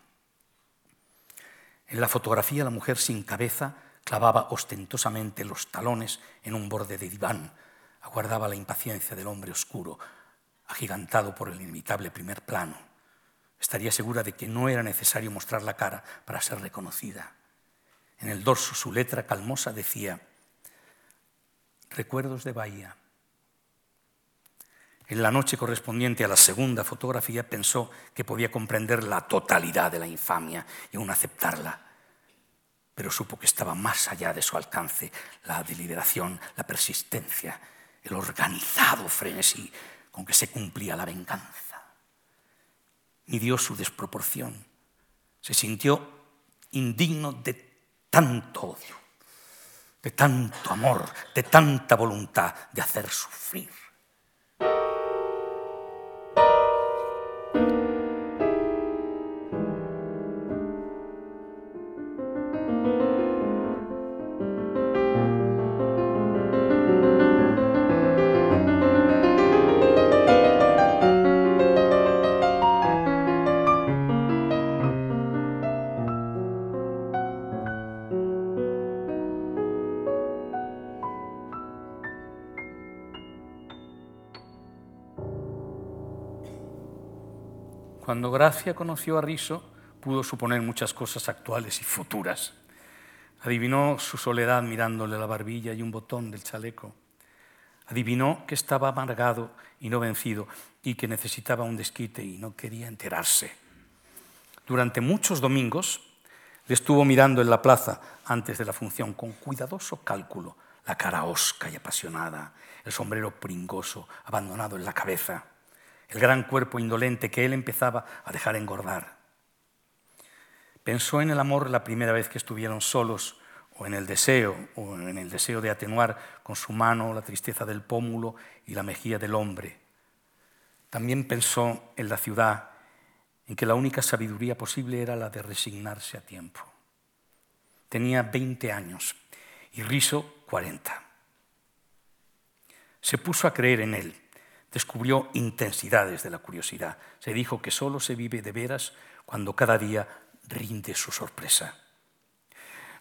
En la fotografía la mujer sin cabeza clavaba ostentosamente los talones en un borde de diván, aguardaba la impaciencia del hombre oscuro, agigantado por el inimitable primer plano estaría segura de que no era necesario mostrar la cara para ser reconocida. En el dorso su letra calmosa decía, Recuerdos de Bahía. En la noche correspondiente a la segunda fotografía pensó que podía comprender la totalidad de la infamia y aún aceptarla, pero supo que estaba más allá de su alcance la deliberación, la persistencia, el organizado frenesí con que se cumplía la venganza midió su desproporción. Se sintió indigno de tanto odio, de tanto amor, de tanta voluntad de hacer sufrir. Gracia conoció a Riso, pudo suponer muchas cosas actuales y futuras. Adivinó su soledad mirándole la barbilla y un botón del chaleco. Adivinó que estaba amargado y no vencido y que necesitaba un desquite y no quería enterarse. Durante muchos domingos le estuvo mirando en la plaza antes de la función con cuidadoso cálculo, la cara osca y apasionada, el sombrero pringoso abandonado en la cabeza el gran cuerpo indolente que él empezaba a dejar engordar. Pensó en el amor la primera vez que estuvieron solos, o en el deseo, o en el deseo de atenuar con su mano la tristeza del pómulo y la mejilla del hombre. También pensó en la ciudad, en que la única sabiduría posible era la de resignarse a tiempo. Tenía 20 años y Riso 40. Se puso a creer en él descubrió intensidades de la curiosidad. Se dijo que solo se vive de veras cuando cada día rinde su sorpresa.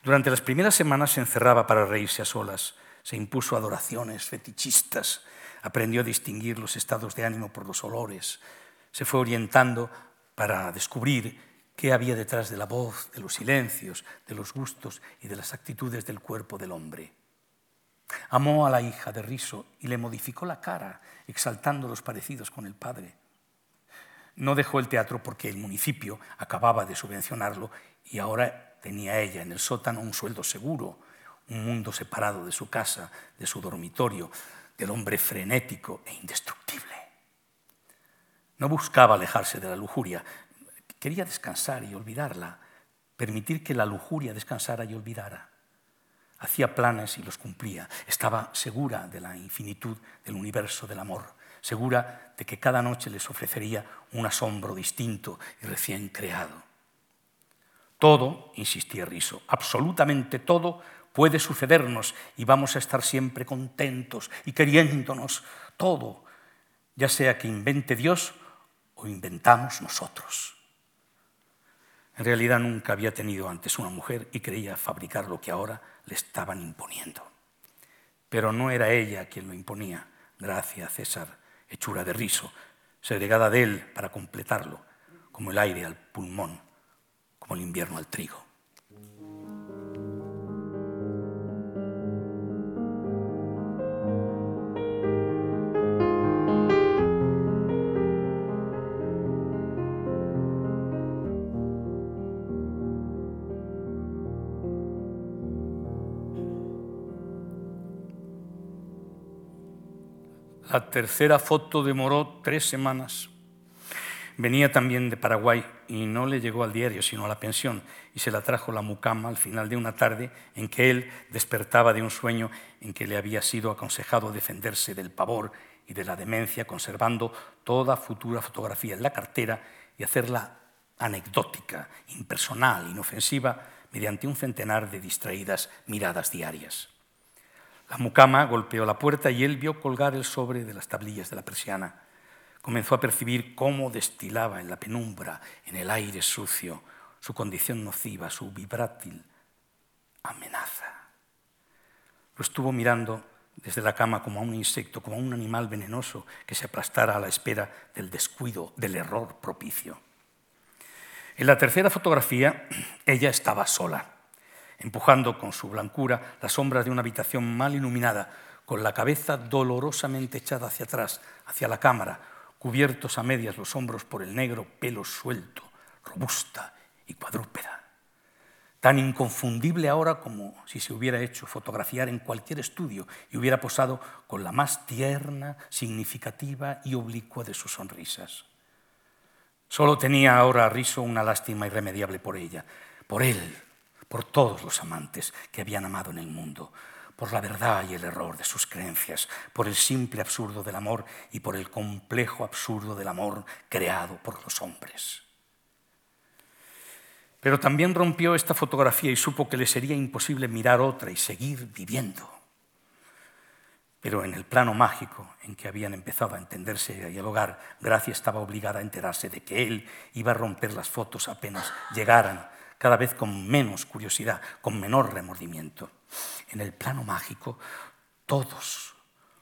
Durante las primeras semanas se encerraba para reírse a solas, se impuso adoraciones fetichistas, aprendió a distinguir los estados de ánimo por los olores, se fue orientando para descubrir qué había detrás de la voz, de los silencios, de los gustos y de las actitudes del cuerpo del hombre. Amó a la hija de Riso y le modificó la cara, exaltando los parecidos con el padre. No dejó el teatro porque el municipio acababa de subvencionarlo y ahora tenía ella en el sótano un sueldo seguro, un mundo separado de su casa, de su dormitorio, del hombre frenético e indestructible. No buscaba alejarse de la lujuria, quería descansar y olvidarla, permitir que la lujuria descansara y olvidara hacía planes y los cumplía. Estaba segura de la infinitud del universo del amor, segura de que cada noche les ofrecería un asombro distinto y recién creado. Todo, insistía Riso, absolutamente todo puede sucedernos y vamos a estar siempre contentos y queriéndonos todo, ya sea que invente Dios o inventamos nosotros. En realidad nunca había tenido antes una mujer y creía fabricar lo que ahora le estaban imponiendo. Pero no era ella quien lo imponía, gracias a César, hechura de riso, segregada de él para completarlo, como el aire al pulmón, como el invierno al trigo. La tercera foto demoró tres semanas. Venía también de Paraguay y no le llegó al diario, sino a la pensión, y se la trajo la mucama al final de una tarde en que él despertaba de un sueño en que le había sido aconsejado defenderse del pavor y de la demencia, conservando toda futura fotografía en la cartera y hacerla anecdótica, impersonal, inofensiva, mediante un centenar de distraídas miradas diarias. La mucama golpeó la puerta y él vio colgar el sobre de las tablillas de la persiana. Comenzó a percibir cómo destilaba en la penumbra, en el aire sucio, su condición nociva, su vibrátil amenaza. Lo estuvo mirando desde la cama como a un insecto, como a un animal venenoso que se aplastara a la espera del descuido, del error propicio. En la tercera fotografía, *clears throat* ella estaba sola empujando con su blancura las sombras de una habitación mal iluminada, con la cabeza dolorosamente echada hacia atrás, hacia la cámara, cubiertos a medias los hombros por el negro pelo suelto, robusta y cuadrúpeda. Tan inconfundible ahora como si se hubiera hecho fotografiar en cualquier estudio y hubiera posado con la más tierna, significativa y oblicua de sus sonrisas. Solo tenía ahora Riso una lástima irremediable por ella, por él, por todos los amantes que habían amado en el mundo, por la verdad y el error de sus creencias, por el simple absurdo del amor y por el complejo absurdo del amor creado por los hombres. Pero también rompió esta fotografía y supo que le sería imposible mirar otra y seguir viviendo. Pero en el plano mágico en que habían empezado a entenderse y a dialogar, Gracia estaba obligada a enterarse de que él iba a romper las fotos apenas llegaran cada vez con menos curiosidad, con menor remordimiento. En el plano mágico, todos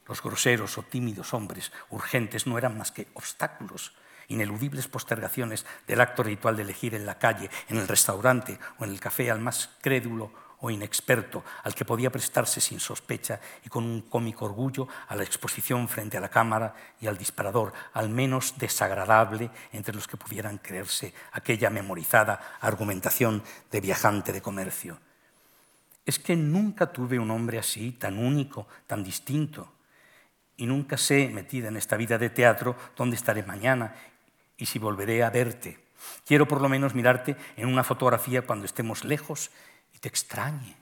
los groseros o tímidos hombres urgentes no eran más que obstáculos, ineludibles postergaciones del acto ritual de elegir en la calle, en el restaurante o en el café al más crédulo o inexperto, al que podía prestarse sin sospecha y con un cómico orgullo a la exposición frente a la cámara y al disparador, al menos desagradable entre los que pudieran creerse aquella memorizada argumentación de viajante de comercio. Es que nunca tuve un hombre así, tan único, tan distinto, y nunca sé, metida en esta vida de teatro, dónde estaré mañana y si volveré a verte. Quiero por lo menos mirarte en una fotografía cuando estemos lejos y te extrañe.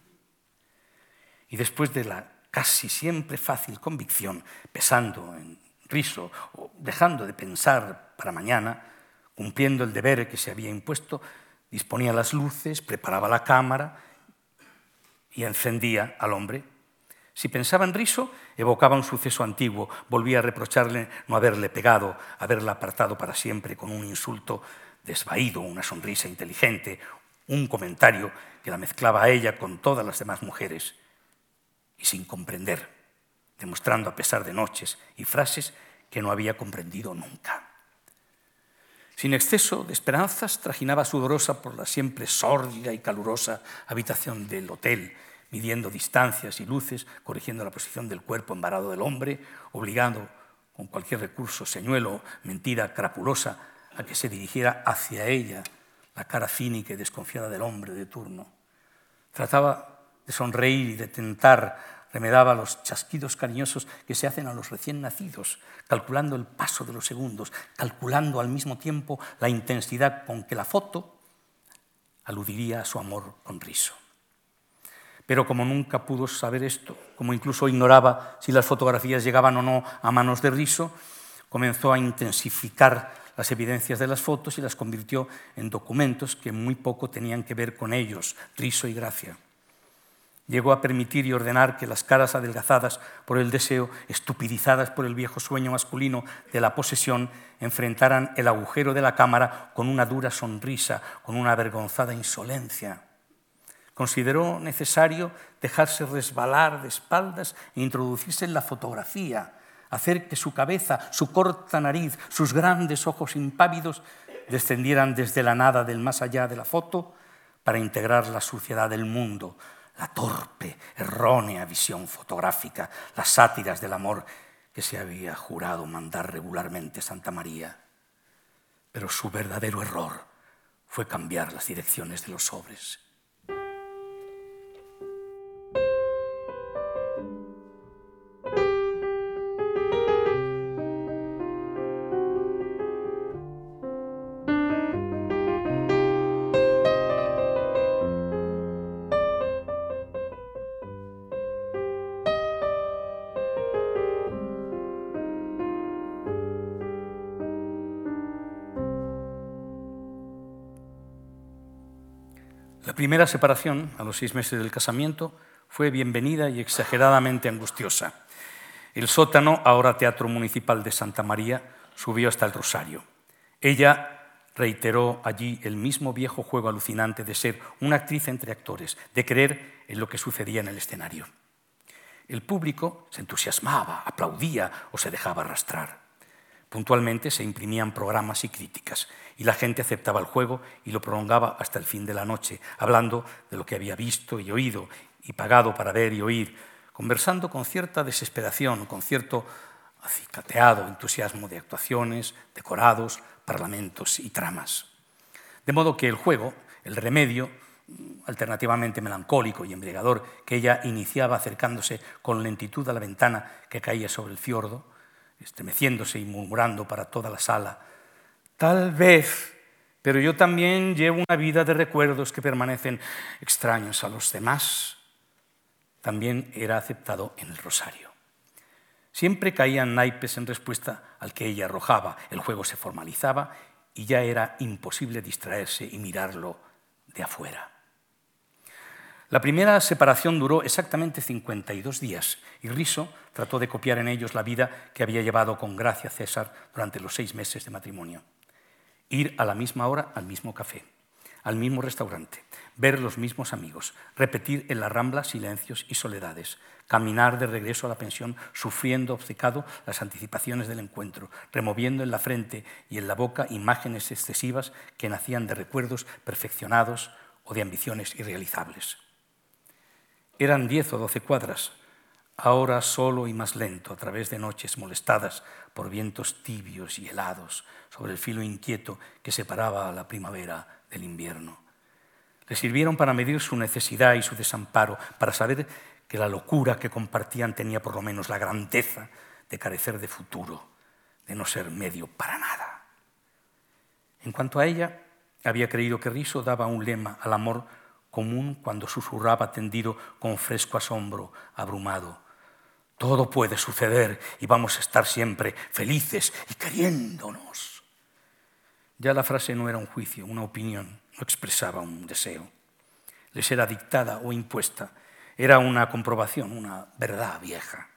Y después de la casi siempre fácil convicción, pesando en riso o dejando de pensar para mañana, cumpliendo el deber que se había impuesto, disponía las luces, preparaba la cámara y encendía al hombre. Si pensaba en riso, evocaba un suceso antiguo, volvía a reprocharle no haberle pegado, haberla apartado para siempre con un insulto desvaído, una sonrisa inteligente, un comentario que la mezclaba a ella con todas las demás mujeres y sin comprender, demostrando a pesar de noches y frases que no había comprendido nunca. Sin exceso de esperanzas, trajinaba sudorosa por la siempre sórdida y calurosa habitación del hotel, midiendo distancias y luces, corrigiendo la posición del cuerpo embarado del hombre, obligando con cualquier recurso, señuelo, mentira crapulosa, a que se dirigiera hacia ella la cara cínica y desconfiada del hombre de turno. Trataba de sonreír y de tentar, remedaba los chasquidos cariñosos que se hacen a los recién nacidos, calculando el paso de los segundos, calculando al mismo tiempo la intensidad con que la foto aludiría a su amor con riso. Pero como nunca pudo saber esto, como incluso ignoraba si las fotografías llegaban o no a manos de riso, comenzó a intensificar las evidencias de las fotos y las convirtió en documentos que muy poco tenían que ver con ellos, riso y gracia. Llegó a permitir y ordenar que las caras adelgazadas por el deseo, estupidizadas por el viejo sueño masculino de la posesión, enfrentaran el agujero de la cámara con una dura sonrisa, con una avergonzada insolencia. Consideró necesario dejarse resbalar de espaldas e introducirse en la fotografía, hacer que su cabeza, su corta nariz, sus grandes ojos impávidos descendieran desde la nada del más allá de la foto para integrar la suciedad del mundo, la torpe, errónea visión fotográfica, las sátiras del amor que se había jurado mandar regularmente Santa María. Pero su verdadero error fue cambiar las direcciones de los sobres. Primera separación, a los seis meses del casamiento, fue bienvenida y exageradamente angustiosa. El sótano, ahora Teatro Municipal de Santa María, subió hasta el Rosario. Ella reiteró allí el mismo viejo juego alucinante de ser una actriz entre actores, de creer en lo que sucedía en el escenario. El público se entusiasmaba, aplaudía o se dejaba arrastrar. Puntualmente se imprimían programas y críticas, y la gente aceptaba el juego y lo prolongaba hasta el fin de la noche, hablando de lo que había visto y oído, y pagado para ver y oír, conversando con cierta desesperación, con cierto acicateado entusiasmo de actuaciones, decorados, parlamentos y tramas. De modo que el juego, el remedio, alternativamente melancólico y embriagador, que ella iniciaba acercándose con lentitud a la ventana que caía sobre el fiordo, estremeciéndose y murmurando para toda la sala, tal vez, pero yo también llevo una vida de recuerdos que permanecen extraños a los demás, también era aceptado en el rosario. Siempre caían naipes en respuesta al que ella arrojaba, el juego se formalizaba y ya era imposible distraerse y mirarlo de afuera. La primera separación duró exactamente 52 días y Riso trató de copiar en ellos la vida que había llevado con gracia César durante los seis meses de matrimonio. Ir a la misma hora al mismo café, al mismo restaurante, ver los mismos amigos, repetir en la rambla silencios y soledades, caminar de regreso a la pensión sufriendo obcecado las anticipaciones del encuentro, removiendo en la frente y en la boca imágenes excesivas que nacían de recuerdos perfeccionados o de ambiciones irrealizables. Eran diez o doce cuadras, ahora solo y más lento, a través de noches molestadas por vientos tibios y helados, sobre el filo inquieto que separaba a la primavera del invierno. Le sirvieron para medir su necesidad y su desamparo, para saber que la locura que compartían tenía por lo menos la grandeza de carecer de futuro, de no ser medio para nada. En cuanto a ella, había creído que Riso daba un lema al amor común cuando susurraba tendido con fresco asombro, abrumado. Todo puede suceder y vamos a estar siempre felices y queriéndonos. Ya la frase no era un juicio, una opinión, no expresaba un deseo. Les era dictada o impuesta, era una comprobación, una verdad vieja.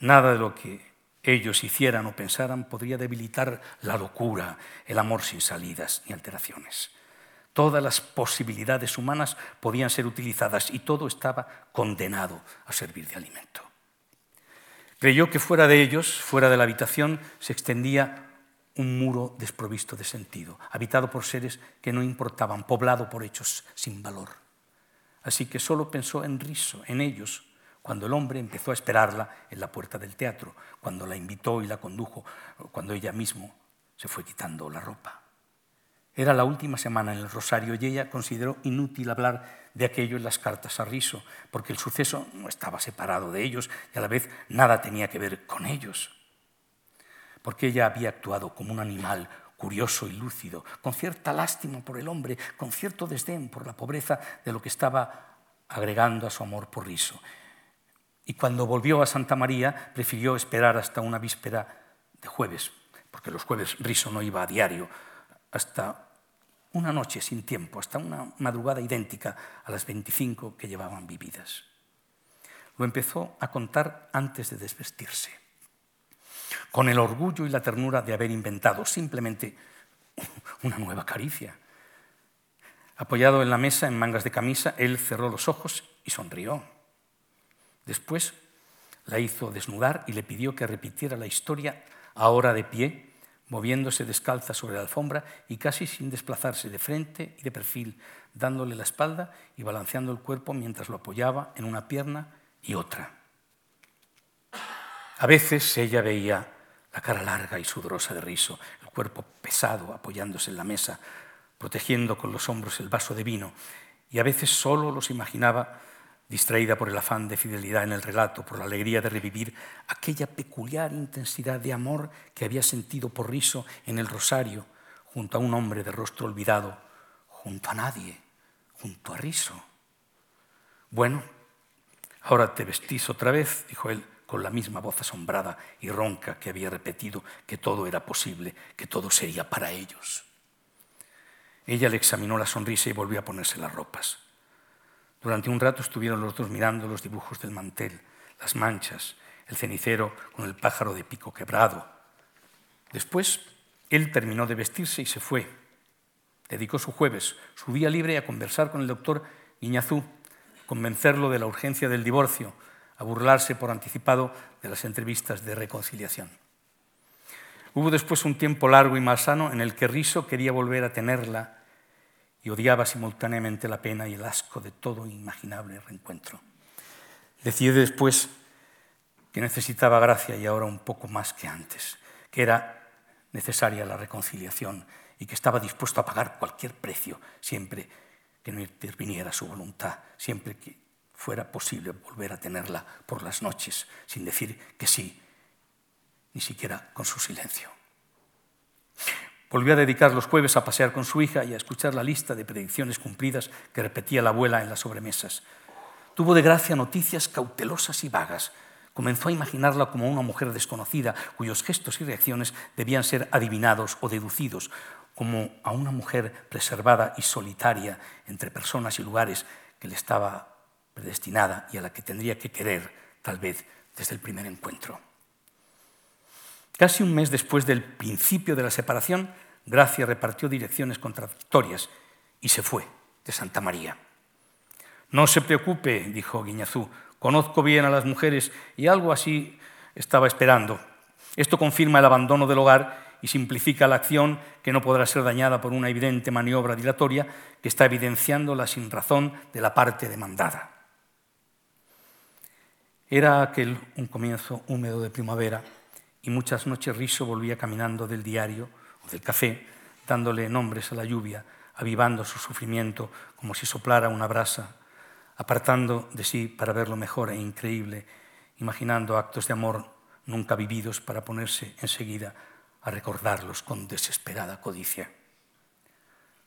Nada de lo que ellos hicieran o pensaran podría debilitar la locura, el amor sin salidas ni alteraciones. Todas las posibilidades humanas podían ser utilizadas y todo estaba condenado a servir de alimento. Creyó que fuera de ellos, fuera de la habitación, se extendía un muro desprovisto de sentido, habitado por seres que no importaban, poblado por hechos sin valor. Así que solo pensó en Riso, en ellos, cuando el hombre empezó a esperarla en la puerta del teatro, cuando la invitó y la condujo, cuando ella mismo se fue quitando la ropa. Era la última semana en el Rosario y ella consideró inútil hablar de aquello en las cartas a Riso, porque el suceso no estaba separado de ellos y a la vez nada tenía que ver con ellos. Porque ella había actuado como un animal curioso y lúcido, con cierta lástima por el hombre, con cierto desdén por la pobreza de lo que estaba agregando a su amor por Riso. Y cuando volvió a Santa María, prefirió esperar hasta una víspera de jueves, porque los jueves Riso no iba a diario hasta una noche sin tiempo, hasta una madrugada idéntica a las 25 que llevaban vividas. Lo empezó a contar antes de desvestirse, con el orgullo y la ternura de haber inventado simplemente *laughs* una nueva caricia. Apoyado en la mesa, en mangas de camisa, él cerró los ojos y sonrió. Después la hizo desnudar y le pidió que repitiera la historia ahora de pie, moviéndose descalza sobre la alfombra y casi sin desplazarse de frente y de perfil, dándole la espalda y balanceando el cuerpo mientras lo apoyaba en una pierna y otra. A veces ella veía la cara larga y sudorosa de riso, el cuerpo pesado apoyándose en la mesa, protegiendo con los hombros el vaso de vino, y a veces solo los imaginaba distraída por el afán de fidelidad en el relato, por la alegría de revivir aquella peculiar intensidad de amor que había sentido por riso en el rosario, junto a un hombre de rostro olvidado, junto a nadie, junto a riso. Bueno, ahora te vestís otra vez, dijo él con la misma voz asombrada y ronca que había repetido que todo era posible, que todo sería para ellos. Ella le examinó la sonrisa y volvió a ponerse las ropas. Durante un rato estuvieron los dos mirando los dibujos del mantel, las manchas, el cenicero con el pájaro de pico quebrado. Después, él terminó de vestirse y se fue. Dedicó su jueves, su día libre, a conversar con el doctor Iñazú, convencerlo de la urgencia del divorcio, a burlarse por anticipado de las entrevistas de reconciliación. Hubo después un tiempo largo y malsano en el que Riso quería volver a tenerla y odiaba simultáneamente la pena y el asco de todo imaginable reencuentro. Decidió después que necesitaba gracia y ahora un poco más que antes, que era necesaria la reconciliación y que estaba dispuesto a pagar cualquier precio siempre que no interviniera su voluntad, siempre que fuera posible volver a tenerla por las noches sin decir que sí ni siquiera con su silencio. Volvió a dedicar los jueves a pasear con su hija y a escuchar la lista de predicciones cumplidas que repetía la abuela en las sobremesas. Tuvo de gracia noticias cautelosas y vagas. Comenzó a imaginarla como una mujer desconocida, cuyos gestos y reacciones debían ser adivinados o deducidos, como a una mujer preservada y solitaria entre personas y lugares que le estaba predestinada y a la que tendría que querer, tal vez, desde el primer encuentro. Casi un mes después del principio de la separación, Gracia repartió direcciones contradictorias y se fue de Santa María. No se preocupe, dijo Guiñazú, conozco bien a las mujeres y algo así estaba esperando. Esto confirma el abandono del hogar y simplifica la acción que no podrá ser dañada por una evidente maniobra dilatoria que está evidenciando la sinrazón de la parte demandada. Era aquel un comienzo húmedo de primavera y muchas noches Riso volvía caminando del diario del café, dándole nombres a la lluvia, avivando su sufrimiento como si soplara una brasa, apartando de sí para verlo mejor e increíble, imaginando actos de amor nunca vividos para ponerse enseguida a recordarlos con desesperada codicia.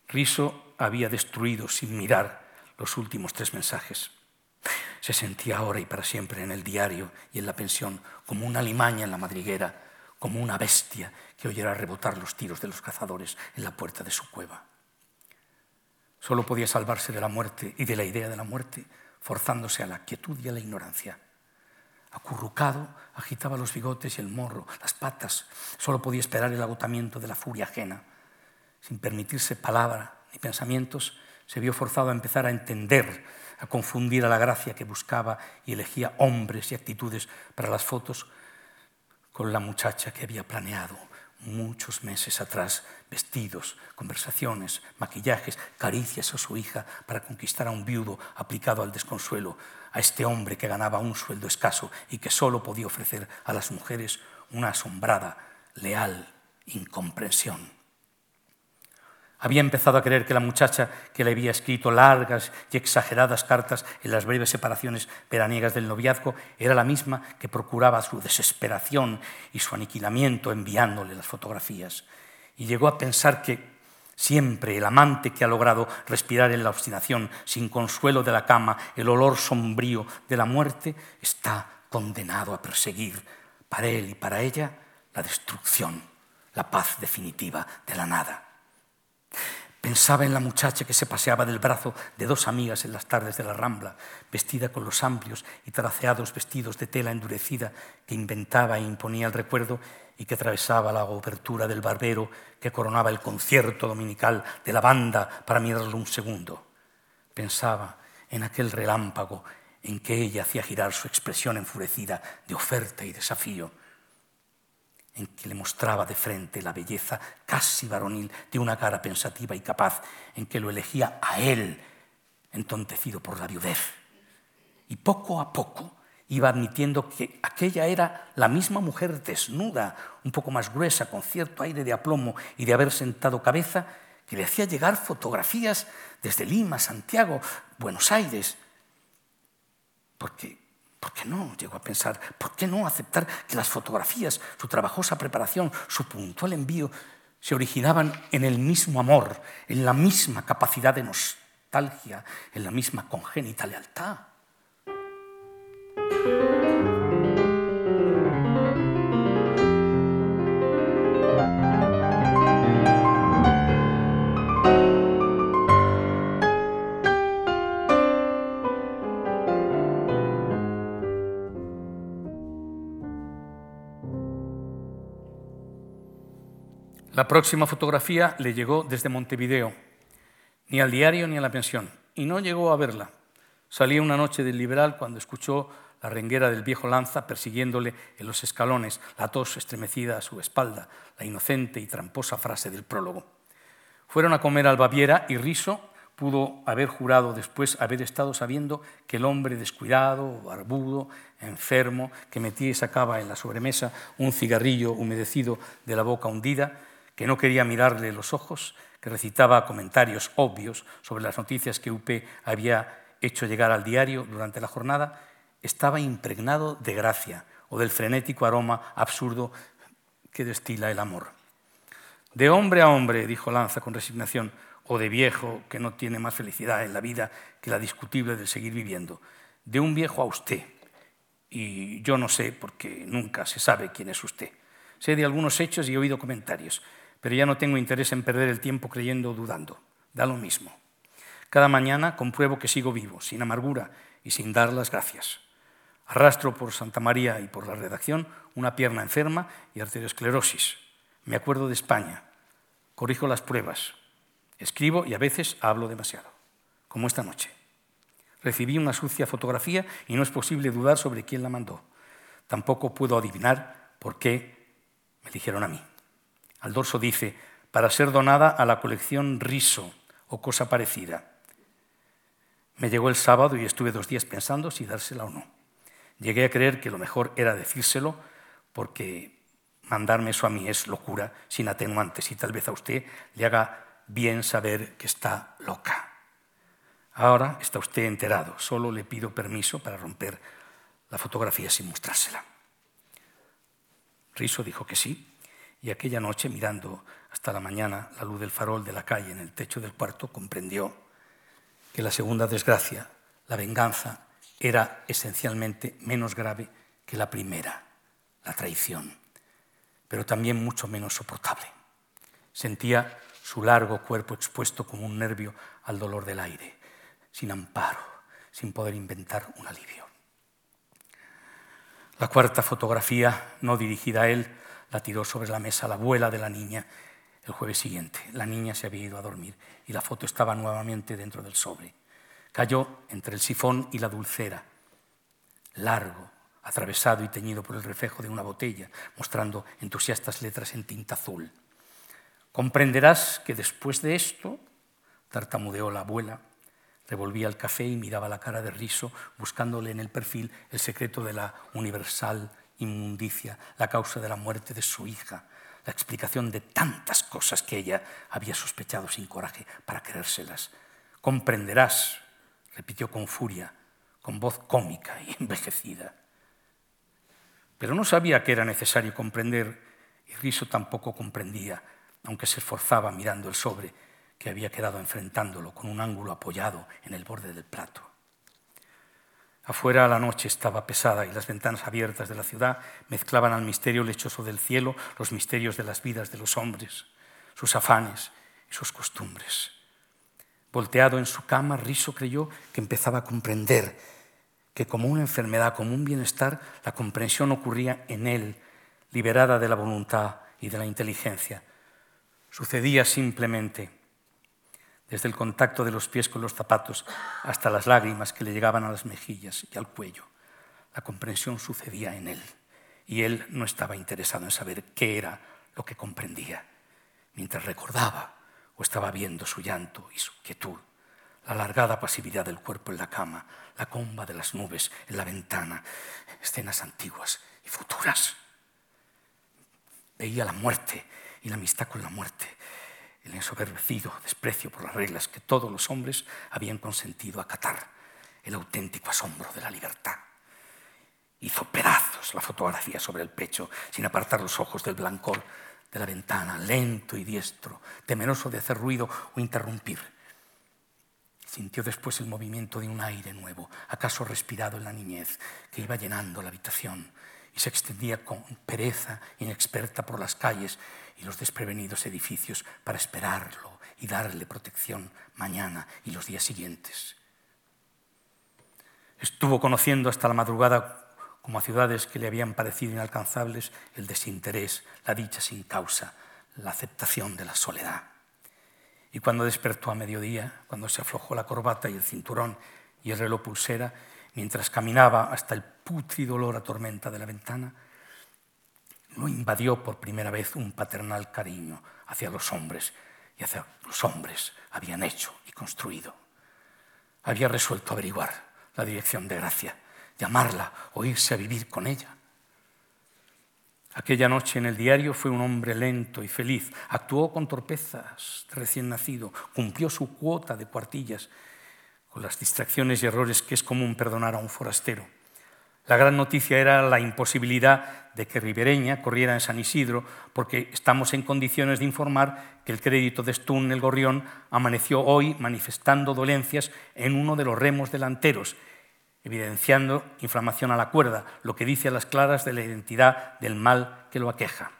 Riso había destruido sin mirar los últimos tres mensajes. Se sentía ahora y para siempre en el diario y en la pensión como una limaña en la madriguera, como una bestia que oyera rebotar los tiros de los cazadores en la puerta de su cueva. Solo podía salvarse de la muerte y de la idea de la muerte forzándose a la quietud y a la ignorancia. Acurrucado, agitaba los bigotes y el morro, las patas. Solo podía esperar el agotamiento de la furia ajena. Sin permitirse palabra ni pensamientos, se vio forzado a empezar a entender a confundir a la gracia que buscaba y elegía hombres y actitudes para las fotos con la muchacha que había planeado muchos meses atrás, vestidos, conversaciones, maquillajes, caricias a su hija para conquistar a un viudo aplicado al desconsuelo, a este hombre que ganaba un sueldo escaso y que solo podía ofrecer a las mujeres una asombrada, leal incomprensión. Había empezado a creer que la muchacha que le había escrito largas y exageradas cartas en las breves separaciones veraniegas del noviazgo era la misma que procuraba su desesperación y su aniquilamiento enviándole las fotografías. Y llegó a pensar que siempre el amante que ha logrado respirar en la obstinación, sin consuelo de la cama, el olor sombrío de la muerte, está condenado a perseguir para él y para ella la destrucción, la paz definitiva de la nada. Pensaba en la muchacha que se paseaba del brazo de dos amigas en las tardes de la Rambla, vestida con los amplios y traceados vestidos de tela endurecida que inventaba e imponía el recuerdo y que atravesaba la obertura del barbero que coronaba el concierto dominical de la banda para mirarlo un segundo. Pensaba en aquel relámpago en que ella hacía girar su expresión enfurecida de oferta y desafío en que le mostraba de frente la belleza casi varonil de una cara pensativa y capaz, en que lo elegía a él, entontecido por la viudez. Y poco a poco iba admitiendo que aquella era la misma mujer desnuda, un poco más gruesa, con cierto aire de aplomo y de haber sentado cabeza, que le hacía llegar fotografías desde Lima, Santiago, Buenos Aires. Porque ¿Por qué no? Llegó a pensar, ¿por qué no aceptar que las fotografías, su trabajosa preparación, su puntual envío, se originaban en el mismo amor, en la misma capacidad de nostalgia, en la misma congénita lealtad? La próxima fotografía le llegó desde Montevideo, ni al diario ni a la pensión, y no llegó a verla. Salía una noche del liberal cuando escuchó la renguera del viejo Lanza persiguiéndole en los escalones, la tos estremecida a su espalda, la inocente y tramposa frase del prólogo. Fueron a comer al Baviera y Riso pudo haber jurado después haber estado sabiendo que el hombre descuidado, barbudo, enfermo, que metía y sacaba en la sobremesa un cigarrillo humedecido de la boca hundida, que no quería mirarle los ojos, que recitaba comentarios obvios sobre las noticias que UP había hecho llegar al diario durante la jornada, estaba impregnado de gracia o del frenético aroma absurdo que destila el amor. De hombre a hombre, dijo Lanza con resignación, o de viejo que no tiene más felicidad en la vida que la discutible de seguir viviendo. De un viejo a usted. Y yo no sé, porque nunca se sabe quién es usted. Sé de algunos hechos y he oído comentarios pero ya no tengo interés en perder el tiempo creyendo o dudando. Da lo mismo. Cada mañana compruebo que sigo vivo, sin amargura y sin dar las gracias. Arrastro por Santa María y por la redacción una pierna enferma y arteriosclerosis. Me acuerdo de España. Corrijo las pruebas. Escribo y a veces hablo demasiado, como esta noche. Recibí una sucia fotografía y no es posible dudar sobre quién la mandó. Tampoco puedo adivinar por qué me dijeron a mí. Al dorso dice, para ser donada a la colección Riso o cosa parecida. Me llegó el sábado y estuve dos días pensando si dársela o no. Llegué a creer que lo mejor era decírselo porque mandarme eso a mí es locura sin atenuantes y tal vez a usted le haga bien saber que está loca. Ahora está usted enterado, solo le pido permiso para romper la fotografía sin mostrársela. Riso dijo que sí, y aquella noche, mirando hasta la mañana la luz del farol de la calle en el techo del cuarto, comprendió que la segunda desgracia, la venganza, era esencialmente menos grave que la primera, la traición, pero también mucho menos soportable. Sentía su largo cuerpo expuesto como un nervio al dolor del aire, sin amparo, sin poder inventar un alivio. La cuarta fotografía, no dirigida a él, la tiró sobre la mesa la abuela de la niña el jueves siguiente. La niña se había ido a dormir y la foto estaba nuevamente dentro del sobre. Cayó entre el sifón y la dulcera, largo, atravesado y teñido por el reflejo de una botella, mostrando entusiastas letras en tinta azul. Comprenderás que después de esto, tartamudeó la abuela, revolvía el café y miraba la cara de Riso, buscándole en el perfil el secreto de la universal inmundicia, la causa de la muerte de su hija, la explicación de tantas cosas que ella había sospechado sin coraje para creérselas. Comprenderás, repitió con furia, con voz cómica y *laughs* envejecida. Pero no sabía que era necesario comprender y Riso tampoco comprendía, aunque se esforzaba mirando el sobre que había quedado enfrentándolo con un ángulo apoyado en el borde del plato. Afuera la noche estaba pesada y las ventanas abiertas de la ciudad mezclaban al misterio lechoso del cielo los misterios de las vidas de los hombres, sus afanes y sus costumbres. Volteado en su cama, Riso creyó que empezaba a comprender que como una enfermedad, como un bienestar, la comprensión ocurría en él, liberada de la voluntad y de la inteligencia. Sucedía simplemente, desde el contacto de los pies con los zapatos hasta las lágrimas que le llegaban a las mejillas y al cuello. La comprensión sucedía en él y él no estaba interesado en saber qué era lo que comprendía, mientras recordaba o estaba viendo su llanto y su quietud, la alargada pasividad del cuerpo en la cama, la comba de las nubes en la ventana, escenas antiguas y futuras. Veía la muerte y la amistad con la muerte, el ensoberbecido desprecio por las reglas que todos los hombres habían consentido acatar, el auténtico asombro de la libertad. Hizo pedazos la fotografía sobre el pecho, sin apartar los ojos del blancor de la ventana, lento y diestro, temeroso de hacer ruido o interrumpir. Sintió después el movimiento de un aire nuevo, acaso respirado en la niñez, que iba llenando la habitación y se extendía con pereza inexperta por las calles y los desprevenidos edificios para esperarlo y darle protección mañana y los días siguientes. Estuvo conociendo hasta la madrugada como a ciudades que le habían parecido inalcanzables, el desinterés, la dicha sin causa, la aceptación de la soledad. Y cuando despertó a mediodía, cuando se aflojó la corbata y el cinturón y el reloj pulsera, mientras caminaba hasta el pútrido olor a tormenta de la ventana, lo invadió por primera vez un paternal cariño hacia los hombres y hacia los hombres habían hecho y construido. Había resuelto averiguar la dirección de gracia llamarla o irse a vivir con ella. Aquella noche en el diario fue un hombre lento y feliz. Actuó con torpezas de recién nacido, cumplió su cuota de cuartillas, con las distracciones y errores que es común perdonar a un forastero. La gran noticia era la imposibilidad de que Ribereña corriera en San Isidro, porque estamos en condiciones de informar que el crédito de Stun, el Gorrión, amaneció hoy manifestando dolencias en uno de los remos delanteros evidenciando inflamación a la cuerda, lo que dice a las claras de la identidad del mal que lo aqueja.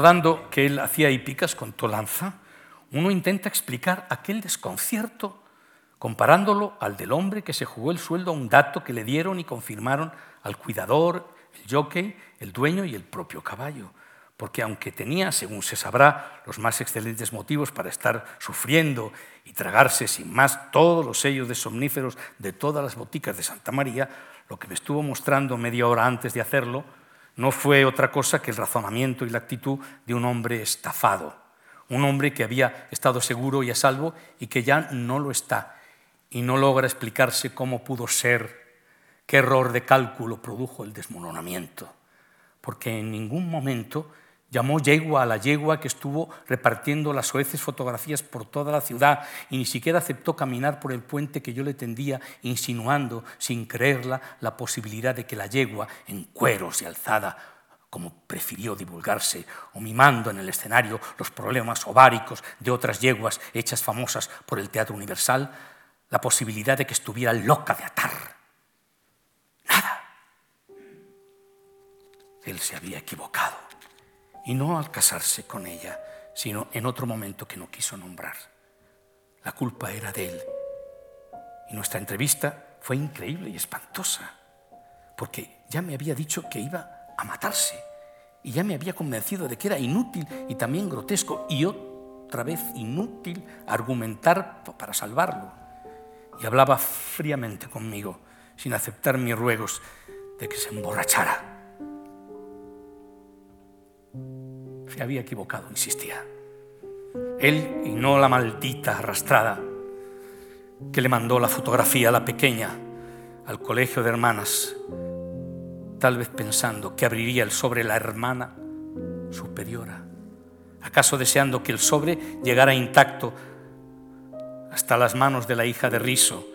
Recordando que él hacía hípicas con tolanza, uno intenta explicar aquel desconcierto comparándolo al del hombre que se jugó el sueldo a un dato que le dieron y confirmaron al cuidador, el jockey, el dueño y el propio caballo. Porque aunque tenía, según se sabrá, los más excelentes motivos para estar sufriendo y tragarse sin más todos los sellos de somníferos de todas las boticas de Santa María, lo que me estuvo mostrando media hora antes de hacerlo no fue otra cosa que el razonamiento y la actitud de un hombre estafado, un hombre que había estado seguro y a salvo y que ya no lo está y no logra explicarse cómo pudo ser, qué error de cálculo produjo el desmoronamiento, porque en ningún momento Llamó yegua a la yegua que estuvo repartiendo las soeces fotografías por toda la ciudad y ni siquiera aceptó caminar por el puente que yo le tendía, insinuando, sin creerla, la posibilidad de que la yegua, en cueros y alzada, como prefirió divulgarse, o mimando en el escenario los problemas ováricos de otras yeguas hechas famosas por el Teatro Universal, la posibilidad de que estuviera loca de atar. Nada. Él se había equivocado y no al casarse con ella, sino en otro momento que no quiso nombrar. La culpa era de él. Y nuestra entrevista fue increíble y espantosa, porque ya me había dicho que iba a matarse y ya me había convencido de que era inútil y también grotesco y otra vez inútil argumentar para salvarlo. Y hablaba fríamente conmigo, sin aceptar mis ruegos de que se emborrachara Se había equivocado, insistía. Él y no la maldita arrastrada que le mandó la fotografía a la pequeña al colegio de hermanas, tal vez pensando que abriría el sobre la hermana superiora, acaso deseando que el sobre llegara intacto hasta las manos de la hija de Riso,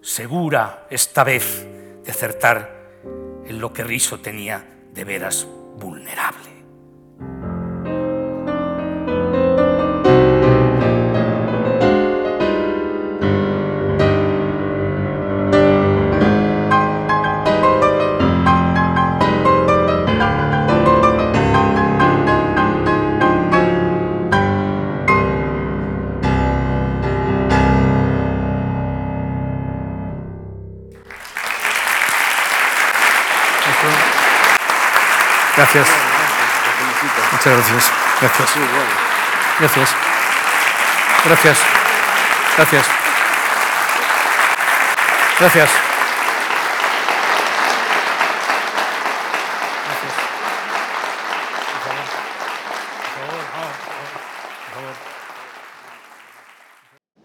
segura esta vez de acertar en lo que Riso tenía de veras vulnerable. Gracias. Muchas gracias. Gracias. Gracias. Gracias. Gracias. Gracias.